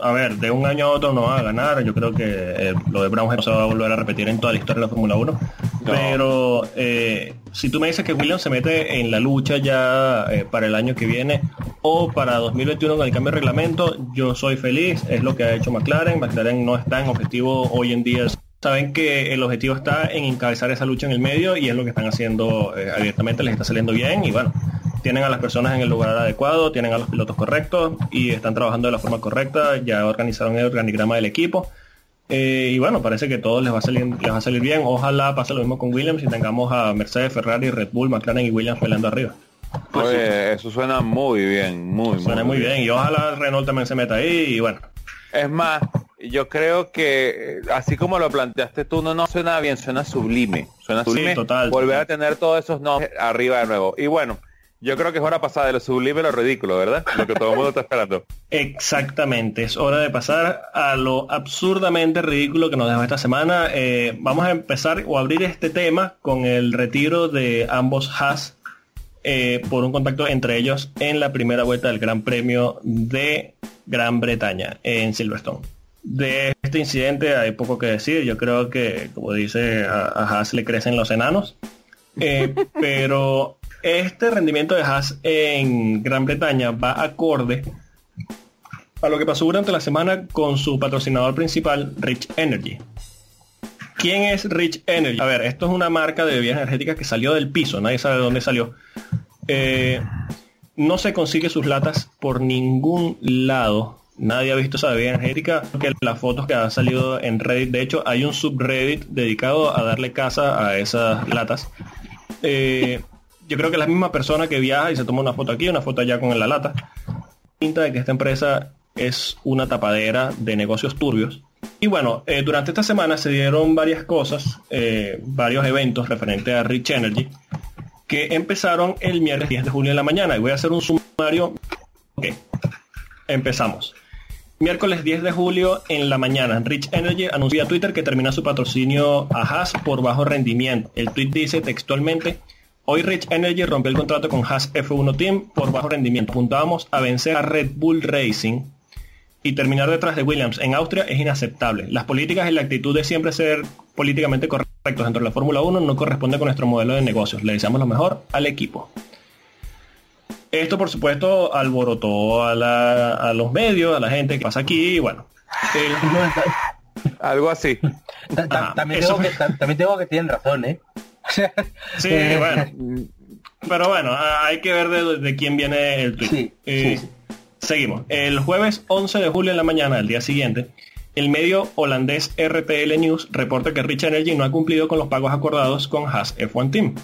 a ver, de un año a otro no va a ganar, yo creo que eh, lo de Brown no se va a volver a repetir en toda la historia de la Fórmula 1, pero eh, si tú me dices que Williams se mete en la lucha ya eh, para el año que viene o para 2021 con el cambio de reglamento, yo soy feliz, es lo que ha hecho McLaren, McLaren no está en objetivo hoy en día. Saben que el objetivo está en encabezar esa lucha en el medio y es lo que están haciendo abiertamente, les está saliendo bien y bueno, tienen a las personas en el lugar adecuado, tienen a los pilotos correctos y están trabajando de la forma correcta, ya organizaron el organigrama del equipo. Eh, y bueno, parece que todo les va, a salir, les va a salir bien. Ojalá pase lo mismo con Williams y tengamos a Mercedes, Ferrari, Red Bull, McLaren y Williams peleando arriba. Pues eso suena muy bien, muy, suena muy bien. Y ojalá Renault también se meta ahí y bueno. Es más, yo creo que así como lo planteaste tú, no, no suena bien, suena sublime. Suena sublime. total, volver a tener todos esos nombres arriba de nuevo. Y bueno, yo creo que es hora pasada de lo sublime a lo ridículo, ¿verdad? Lo que todo el mundo está esperando. Exactamente, es hora de pasar a lo absurdamente ridículo que nos dejó esta semana. Eh, vamos a empezar o abrir este tema con el retiro de ambos Haas eh, por un contacto entre ellos en la primera vuelta del Gran Premio de Gran Bretaña en Silverstone. De este incidente hay poco que decir. Yo creo que, como dice, a, Haas le crecen los enanos. Eh, pero este rendimiento de Haas en Gran Bretaña va acorde a lo que pasó durante la semana con su patrocinador principal, Rich Energy. ¿Quién es Rich Energy? A ver, esto es una marca de bebidas energéticas que salió del piso, nadie sabe de dónde salió. Eh, no se consigue sus latas por ningún lado. Nadie ha visto esa bebida energética. Las fotos que han salido en Reddit, de hecho, hay un subreddit dedicado a darle casa a esas latas. Eh, yo creo que la misma persona que viaja y se toma una foto aquí, una foto allá con la lata, pinta de que esta empresa es una tapadera de negocios turbios. Y bueno, eh, durante esta semana se dieron varias cosas, eh, varios eventos referentes a Rich Energy, que empezaron el miércoles 10 de julio en la mañana. Y voy a hacer un sumario. Ok, empezamos. Miércoles 10 de julio en la mañana, Rich Energy anunció a Twitter que termina su patrocinio a Haas por bajo rendimiento. El tweet dice textualmente, hoy Rich Energy rompió el contrato con Haas F1 Team por bajo rendimiento. Apuntábamos a vencer a Red Bull Racing y terminar detrás de Williams en Austria es inaceptable. Las políticas y la actitud de siempre ser políticamente correctos dentro de la Fórmula 1 no corresponde con nuestro modelo de negocios. Le deseamos lo mejor al equipo. Esto, por supuesto, alborotó a, los medios, a la gente que pasa aquí, y bueno. Algo así. también, tengo que, también, tengo que, tienen razón, ¿eh? sí, eh, bueno. Pero bueno, hay que ver de, quién viene el tweet. Eh, seguimos. El jueves 11 de julio en la mañana, del día siguiente, el medio holandés RTL News reporta que Rich Energy no ha cumplido con los pagos acordados con Haas F1 Team.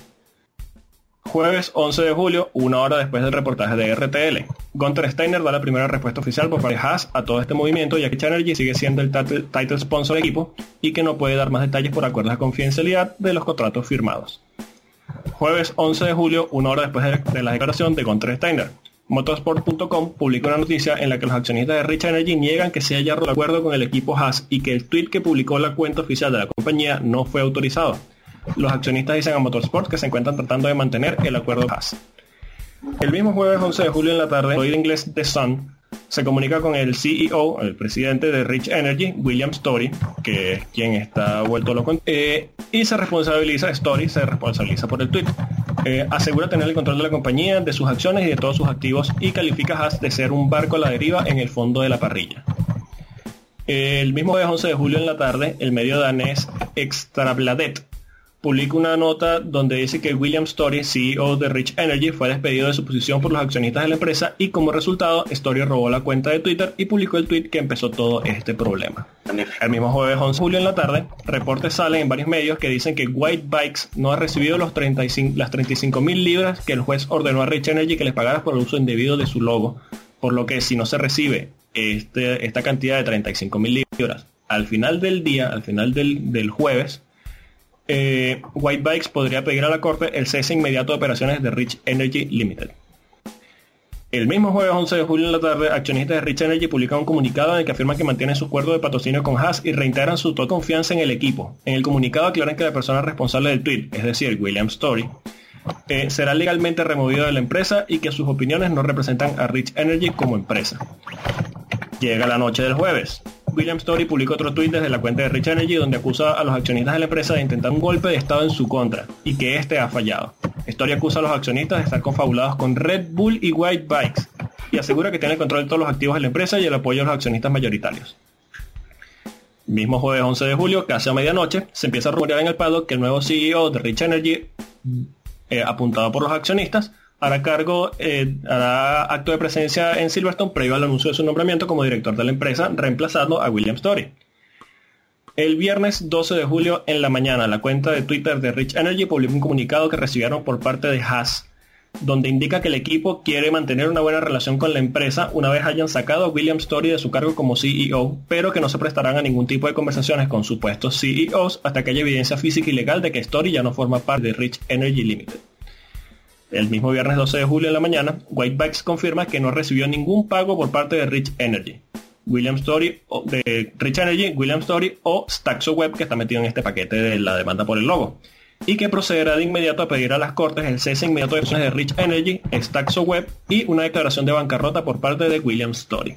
Jueves 11 de julio, una hora después del reportaje de RTL. Gunter Steiner da la primera respuesta oficial por parte de Haas a todo este movimiento, ya que Energy sigue siendo el title sponsor del equipo y que no puede dar más detalles por acuerdos de confidencialidad de los contratos firmados. Jueves 11 de julio, una hora después de la declaración de Gunter Steiner. Motorsport.com publicó una noticia en la que los accionistas de Rich Energy niegan que se haya roto acuerdo con el equipo Haas y que el tweet que publicó la cuenta oficial de la compañía no fue autorizado. Los accionistas dicen a Motorsport que se encuentran tratando de mantener el acuerdo de paz. El mismo jueves 11 de julio en la tarde, el inglés The Sun se comunica con el CEO, el presidente de Rich Energy, William Story, que es quien está vuelto loco, eh, y se responsabiliza, Story se responsabiliza por el tweet. Eh, asegura tener el control de la compañía, de sus acciones y de todos sus activos y califica a Haas de ser un barco a la deriva en el fondo de la parrilla. El mismo jueves 11 de julio en la tarde, el medio danés Extrabladet publica una nota donde dice que William Story, CEO de Rich Energy, fue despedido de su posición por los accionistas de la empresa y como resultado Story robó la cuenta de Twitter y publicó el tweet que empezó todo este problema. El mismo jueves 11 de julio en la tarde, reportes salen en varios medios que dicen que White Bikes no ha recibido los 35, las 35 mil libras que el juez ordenó a Rich Energy que les pagara por el uso indebido de su logo, por lo que si no se recibe este, esta cantidad de 35 mil libras al final del día, al final del, del jueves, eh, White Bikes podría pedir a la Corte el cese inmediato de operaciones de Rich Energy Limited. El mismo jueves 11 de julio en la tarde, accionistas de Rich Energy publican un comunicado en el que afirman que mantienen su acuerdo de patrocinio con Haas y reintegran su total confianza en el equipo. En el comunicado aclaran que la persona responsable del tweet, es decir, William Story, eh, será legalmente removido de la empresa y que sus opiniones no representan a Rich Energy como empresa. Llega la noche del jueves. William Story publicó otro tweet desde la cuenta de Rich Energy donde acusa a los accionistas de la empresa de intentar un golpe de estado en su contra y que este ha fallado. Story acusa a los accionistas de estar confabulados con Red Bull y White Bikes y asegura que tiene el control de todos los activos de la empresa y el apoyo a los accionistas mayoritarios. Mismo jueves 11 de julio, casi a medianoche, se empieza a rumorear en el paddock que el nuevo CEO de Rich Energy, eh, apuntado por los accionistas, hará cargo, eh, hará acto de presencia en Silverstone previo al anuncio de su nombramiento como director de la empresa, reemplazando a William Story. El viernes 12 de julio en la mañana, la cuenta de Twitter de Rich Energy publicó un comunicado que recibieron por parte de Haas, donde indica que el equipo quiere mantener una buena relación con la empresa una vez hayan sacado a William Story de su cargo como CEO, pero que no se prestarán a ningún tipo de conversaciones con supuestos CEOs hasta que haya evidencia física y legal de que Story ya no forma parte de Rich Energy Limited. El mismo viernes 12 de julio en la mañana, Whitebacks confirma que no recibió ningún pago por parte de Rich Energy. William Story de Rich Energy, William Story o Staxo Web que está metido en este paquete de la demanda por el logo y que procederá de inmediato a pedir a las cortes el cese inmediato de acciones de Rich Energy, Staxo Web y una declaración de bancarrota por parte de William Story.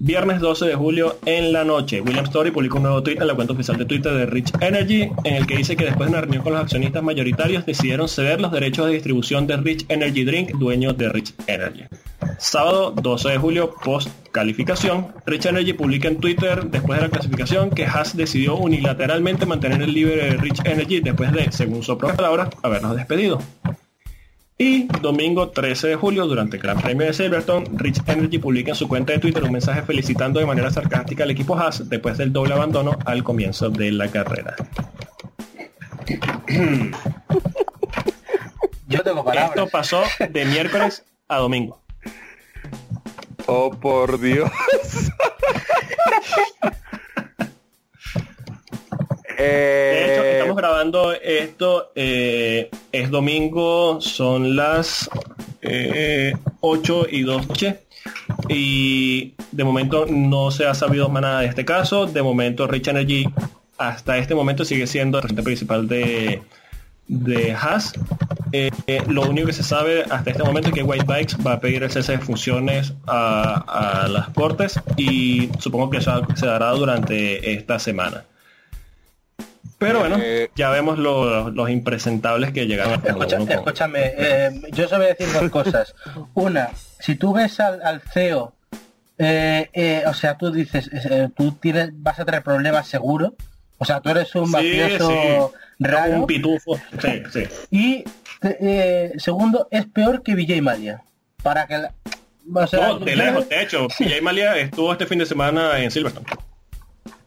Viernes 12 de julio en la noche, William Story publicó un nuevo tweet en la cuenta oficial de Twitter de Rich Energy, en el que dice que después de una reunión con los accionistas mayoritarios decidieron ceder los derechos de distribución de Rich Energy Drink, dueño de Rich Energy. Sábado 12 de julio, post calificación, Rich Energy publica en Twitter después de la clasificación que Haas decidió unilateralmente mantener el libre de Rich Energy después de, según su propia palabra, habernos despedido. Y domingo 13 de julio, durante el Gran Premio de Silverstone, Rich Energy publica en su cuenta de Twitter un mensaje felicitando de manera sarcástica al equipo Haas después del doble abandono al comienzo de la carrera. Yo tengo palabras. Esto pasó de miércoles a domingo. Oh, por Dios. De hecho, estamos grabando esto, eh, es domingo, son las 8 eh, y 2 noche. Y De momento no se ha sabido más nada de este caso. De momento Rich Energy hasta este momento sigue siendo el representante principal de, de Haas. Eh, eh, lo único que se sabe hasta este momento es que White Bikes va a pedir el cese de funciones a, a las cortes y supongo que eso se dará durante esta semana. Pero bueno, Eh, ya vemos lo- los impresentables que llegaron a Escucha- Fórmula 1 con- escúchame, eh, yo os voy a decir dos cosas. Una, si tú ves al, al CEO, eh, eh, o sea, tú dices, eh, tú tienes, vas a tener problemas seguro. O sea, tú eres un Sí, mafioso sí. raro. Un pitufo. Sí, sí. Y eh, segundo, es peor que Vijay Malia. Para que la- o sea, No, de lejos. De hecho, PJ Malia estuvo este fin de semana en Silverstone.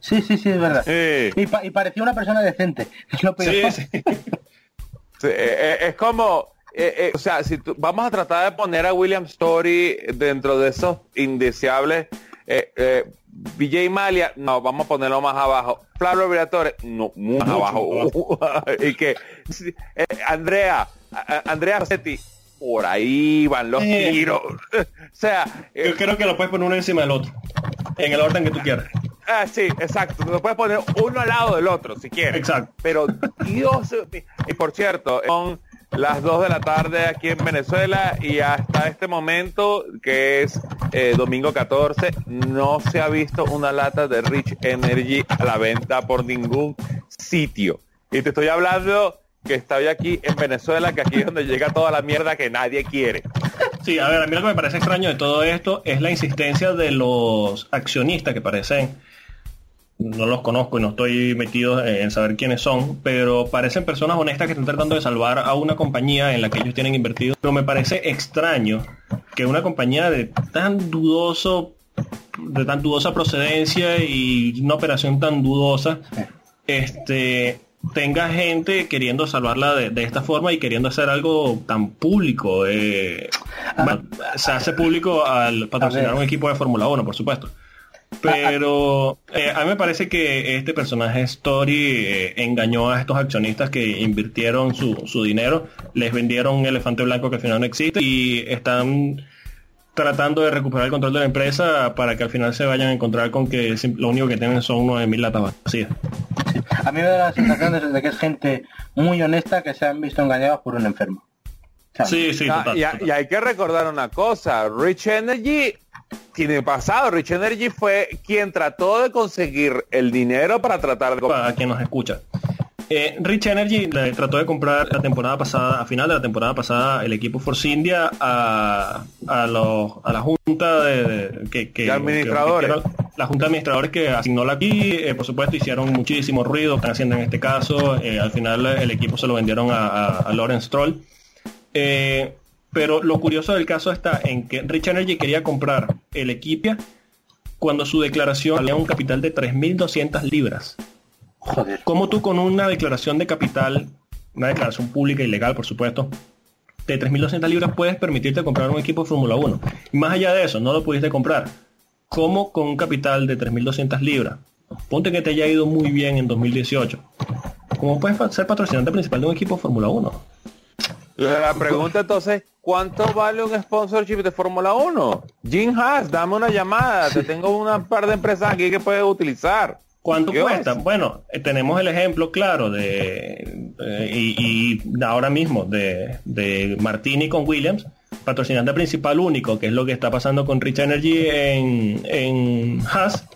Sí, sí, sí, es verdad. Sí. Y, pa- y parecía una persona decente. Es lo peor. Sí, sí. Sí, eh, eh, es como, eh, eh, o sea, si tú- vamos a tratar de poner a William Story dentro de esos indeseables, eh, eh, BJ Malia, no, vamos a ponerlo más abajo. Flavio Briatore, no, muy más Mucho abajo. y que sí, eh, Andrea, a- Andrea Rossetti, por ahí van los tiros. o sea, eh, Yo creo que lo puedes poner uno encima del otro. En el orden que tú quieras. Ah, sí, exacto. Lo puedes poner uno al lado del otro, si quieres. Exacto. Pero, Dios, y por cierto, son las 2 de la tarde aquí en Venezuela y hasta este momento, que es eh, domingo 14, no se ha visto una lata de Rich Energy a la venta por ningún sitio. Y te estoy hablando que estoy aquí en Venezuela, que aquí es donde llega toda la mierda que nadie quiere. Sí, a ver, a mí lo que me parece extraño de todo esto es la insistencia de los accionistas que parecen, no los conozco y no estoy metido en saber quiénes son, pero parecen personas honestas que están tratando de salvar a una compañía en la que ellos tienen invertido. Pero me parece extraño que una compañía de tan dudoso, de tan dudosa procedencia y una operación tan dudosa, este tenga gente queriendo salvarla de, de esta forma y queriendo hacer algo tan público. eh, bueno, se hace público al patrocinar un equipo de Fórmula 1, por supuesto. Pero eh, a mí me parece que este personaje Story eh, engañó a estos accionistas que invirtieron su, su dinero, les vendieron un elefante blanco que al final no existe y están tratando de recuperar el control de la empresa para que al final se vayan a encontrar con que lo único que tienen son 9.000 latas vacías. A mí me da la sensación de, que es gente muy honesta que se han visto engañados por un enfermo. Sí, sí, Ah, total, y, a- total. y hay que recordar una cosa, Rich Energy tiene pasado, Rich Energy fue quien trató de conseguir el dinero para tratar de... para quien nos escucha. Eh, Rich Energy le trató de comprar la temporada pasada, a final de la temporada pasada, el equipo Force India a, a, los- a la junta de, de- que, que- De administradores. que- que- la junta de administradores que asignó la aquí, eh, por supuesto hicieron muchísimo ruido, están haciendo en este caso, eh, al final el equipo se lo vendieron a, a, a Lawrence Stroll. Eh, pero lo curioso del caso está en que Rich Energy quería comprar el equipo cuando su declaración valía un capital de 3.200 libras. Joder. ¿Cómo tú con una declaración de capital, una declaración pública y legal, por supuesto, de 3.200 libras puedes permitirte comprar un equipo de Fórmula 1? Y más allá de eso, no lo pudiste comprar. ¿Cómo con un capital de 3.200 libras? Ponte que te haya ido muy bien en 2018. ¿Cómo puedes ser patrocinante principal de un equipo de Fórmula 1? La pregunta entonces, ¿cuánto vale un sponsorship de Fórmula 1? Jim Haas, dame una llamada, te tengo una par de empresas aquí que puedes utilizar. ¿Cuánto cuesta? Bueno, eh, tenemos el ejemplo claro de eh, y, y ahora mismo de, de Martini con Williams, patrocinante principal único, que es lo que está pasando con Rich Energy en, en Haas,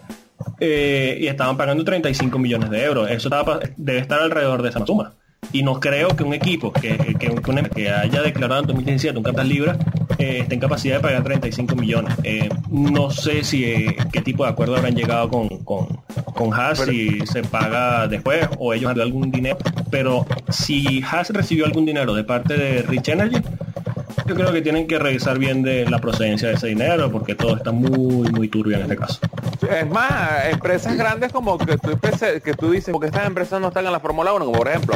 eh, y estaban pagando 35 millones de euros. Eso estaba debe estar alrededor de esa suma. Y no creo que un equipo que, que, que un- que haya declarado en 2017 un capital libras eh, esté en capacidad de pagar 35 millones. Eh, no sé si eh, qué tipo de acuerdo habrán llegado con, con, con Haas, Pero- si se paga después o ellos han dado algún dinero. Pero si Haas recibió algún dinero de parte de Rich Energy, yo creo que tienen que revisar bien de la procedencia de ese dinero porque todo está muy, muy turbio en este caso. Es más, empresas grandes como que tú, que tú dices, porque estas empresas no están en la Fórmula 1, como por ejemplo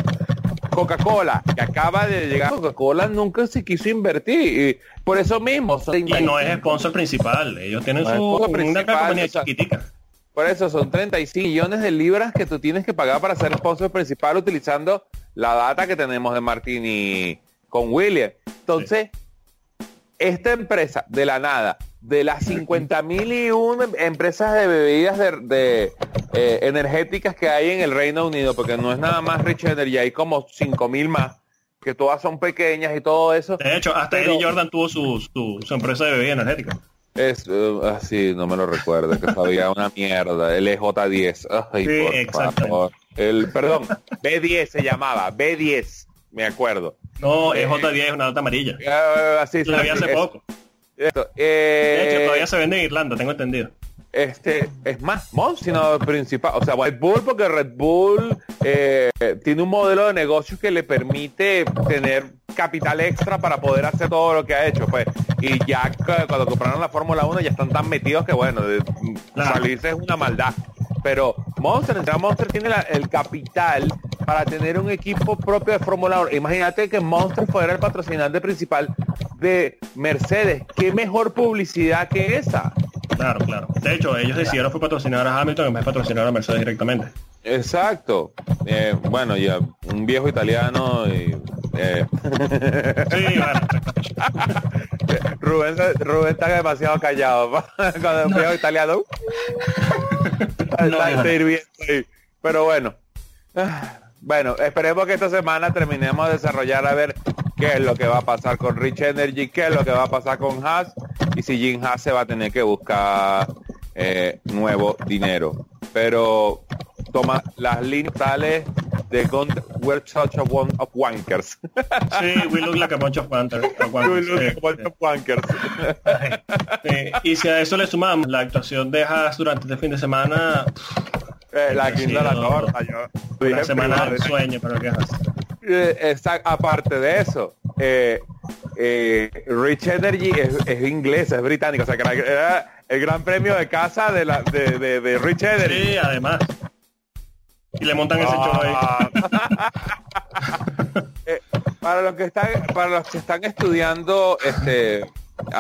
Coca-Cola, que acaba de llegar, Coca-Cola nunca se quiso invertir. Y por eso mismo, son Y no es sponsor principal, ellos tienen No su una principal, compañía o sea, chiquitica. Por eso son 35 millones de libras que tú tienes que pagar para ser sponsor principal utilizando la data que tenemos de Martini con William. Entonces, esta empresa de la nada de las 50 mil y una empresas de bebidas de, eh, energéticas que hay en el Reino Unido, porque no es nada más Rich Energy, hay como 5 mil más, que todas son pequeñas y todo eso. De hecho, hasta Eddie Jordan tuvo su, su, empresa de bebida energética. Es así, uh, no me lo recuerdo, que sabía una mierda, el EJ10. Ay, por favor. El, perdón, B10 se llamaba, B10, me acuerdo. No, EJ10 es una nota amarilla. Uh, así, la vi hace poco. Esto, de hecho, eh, todavía se vende en Irlanda, tengo entendido. Este, es más, Monster principal, o sea, Red Bull, porque Red Bull eh, tiene un modelo de negocio que le permite tener capital extra para poder hacer todo lo que ha hecho, pues. Y ya cuando compraron la Fórmula 1 ya están tan metidos que bueno, salirse es una maldad. Pero Monster, Monster tiene el capital para tener un equipo propio de Fórmula 1. Imagínate que Monster fuera el patrocinante principal de Mercedes. ¿Qué mejor publicidad que esa? Claro, claro. De hecho, ellos decidieron fue patrocinar a Hamilton en vez de patrocinar a Mercedes directamente. Exacto. Eh, bueno, ya un viejo italiano y... Eh. Sí, bueno. Rubén, Rubén está demasiado callado. Cuando un viejo italiano... Pero bueno. Bueno, esperemos que esta semana terminemos de desarrollar a ver qué es lo que va a pasar con Rich Energy, qué es lo que va a pasar con Haas y si Jim Haas se va a tener que buscar eh, nuevo dinero. Pero toma las líneas tales de We're such a one of wankers. Sí, we look like a bunch of wankers. We look like a bunch of wankers. Y si a eso le sumamos la actuación de Haas durante este fin de semana, eh, la quinta la torta. Yo semana de sueño, pero ¿qué haces? Eh, aparte de eso, eh, eh, Rich Energy es, inglés, es británico, o sea que era el gran premio de casa de, la, de, de, Rich Energy. Sí, además. Y le montan ese show ahí. Ah. para los que están, para los que están estudiando, este,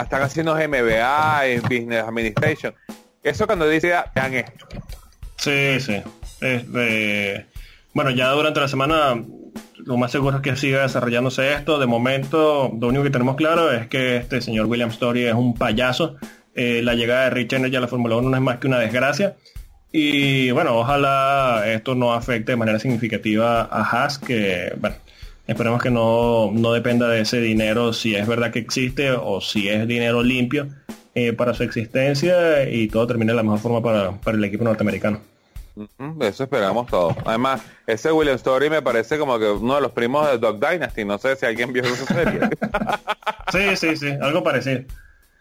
están haciendo MBA en Business Administration. Eso cuando dice vean esto. Sí, sí. Este, bueno, ya durante la semana lo más seguro es que siga desarrollándose esto. De momento, lo único que tenemos claro es que este señor William Story es un payaso. Eh, la llegada de Rich Energy a la Fórmula 1 no es más que una desgracia. Y bueno, ojalá esto no afecte de manera significativa a Haas, que bueno, esperemos que no, dependa de ese dinero si es verdad que existe o si es dinero limpio eh, para su existencia y todo termine de la mejor forma para, para el equipo norteamericano. Eso esperamos todos. Además, ese William Story me parece como que uno de los primos de Dog Dynasty. No sé si alguien vio esa serie. sí, sí, sí, algo parecido.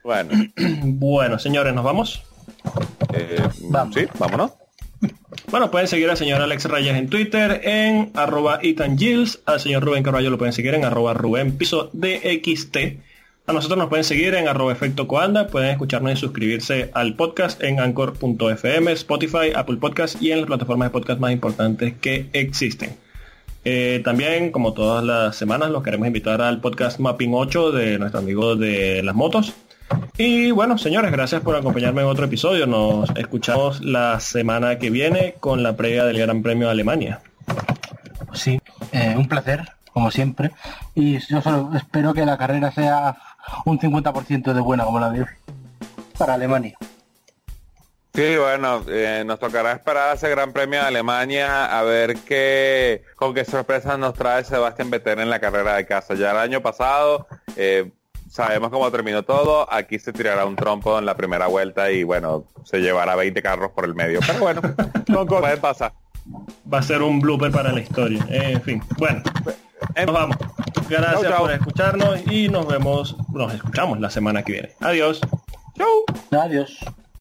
Bueno. bueno, señores, ¿nos vamos? Eh, vamos. Sí, vámonos. Bueno, pueden seguir al señor Alex Reyes en Twitter en arroba Ethan al señor Rubén Carballo lo pueden seguir en arroba Rubén Piso DXT a nosotros nos pueden seguir en arroba efecto coanda, pueden escucharnos y suscribirse al podcast en anchor.fm, Spotify, Apple Podcast y en las plataformas de podcast más importantes que existen. Eh, también, como todas las semanas, los queremos invitar al podcast Mapping 8 de nuestro amigo de las motos. Y bueno, señores, gracias por acompañarme en otro episodio. Nos escuchamos la semana que viene con la previa del Gran Premio de Alemania. Sí, eh, un placer, como siempre. Y yo solo espero que la carrera sea un 50% de buena como la de para Alemania. Sí, bueno, eh, nos tocará esperar ese Gran Premio de Alemania a ver qué, con qué sorpresa nos trae Sebastián Vettel en la carrera de casa. Ya el año pasado eh, sabemos cómo terminó todo, aquí se tirará un trompo en la primera vuelta y bueno, se llevará 20 carros por el medio. Pero bueno, no puede pasar. Va a ser un blooper para la historia. en fin, bueno. Nos vamos. Gracias por escucharnos y nos vemos, nos escuchamos la semana que viene. Adiós. Chau. Adiós.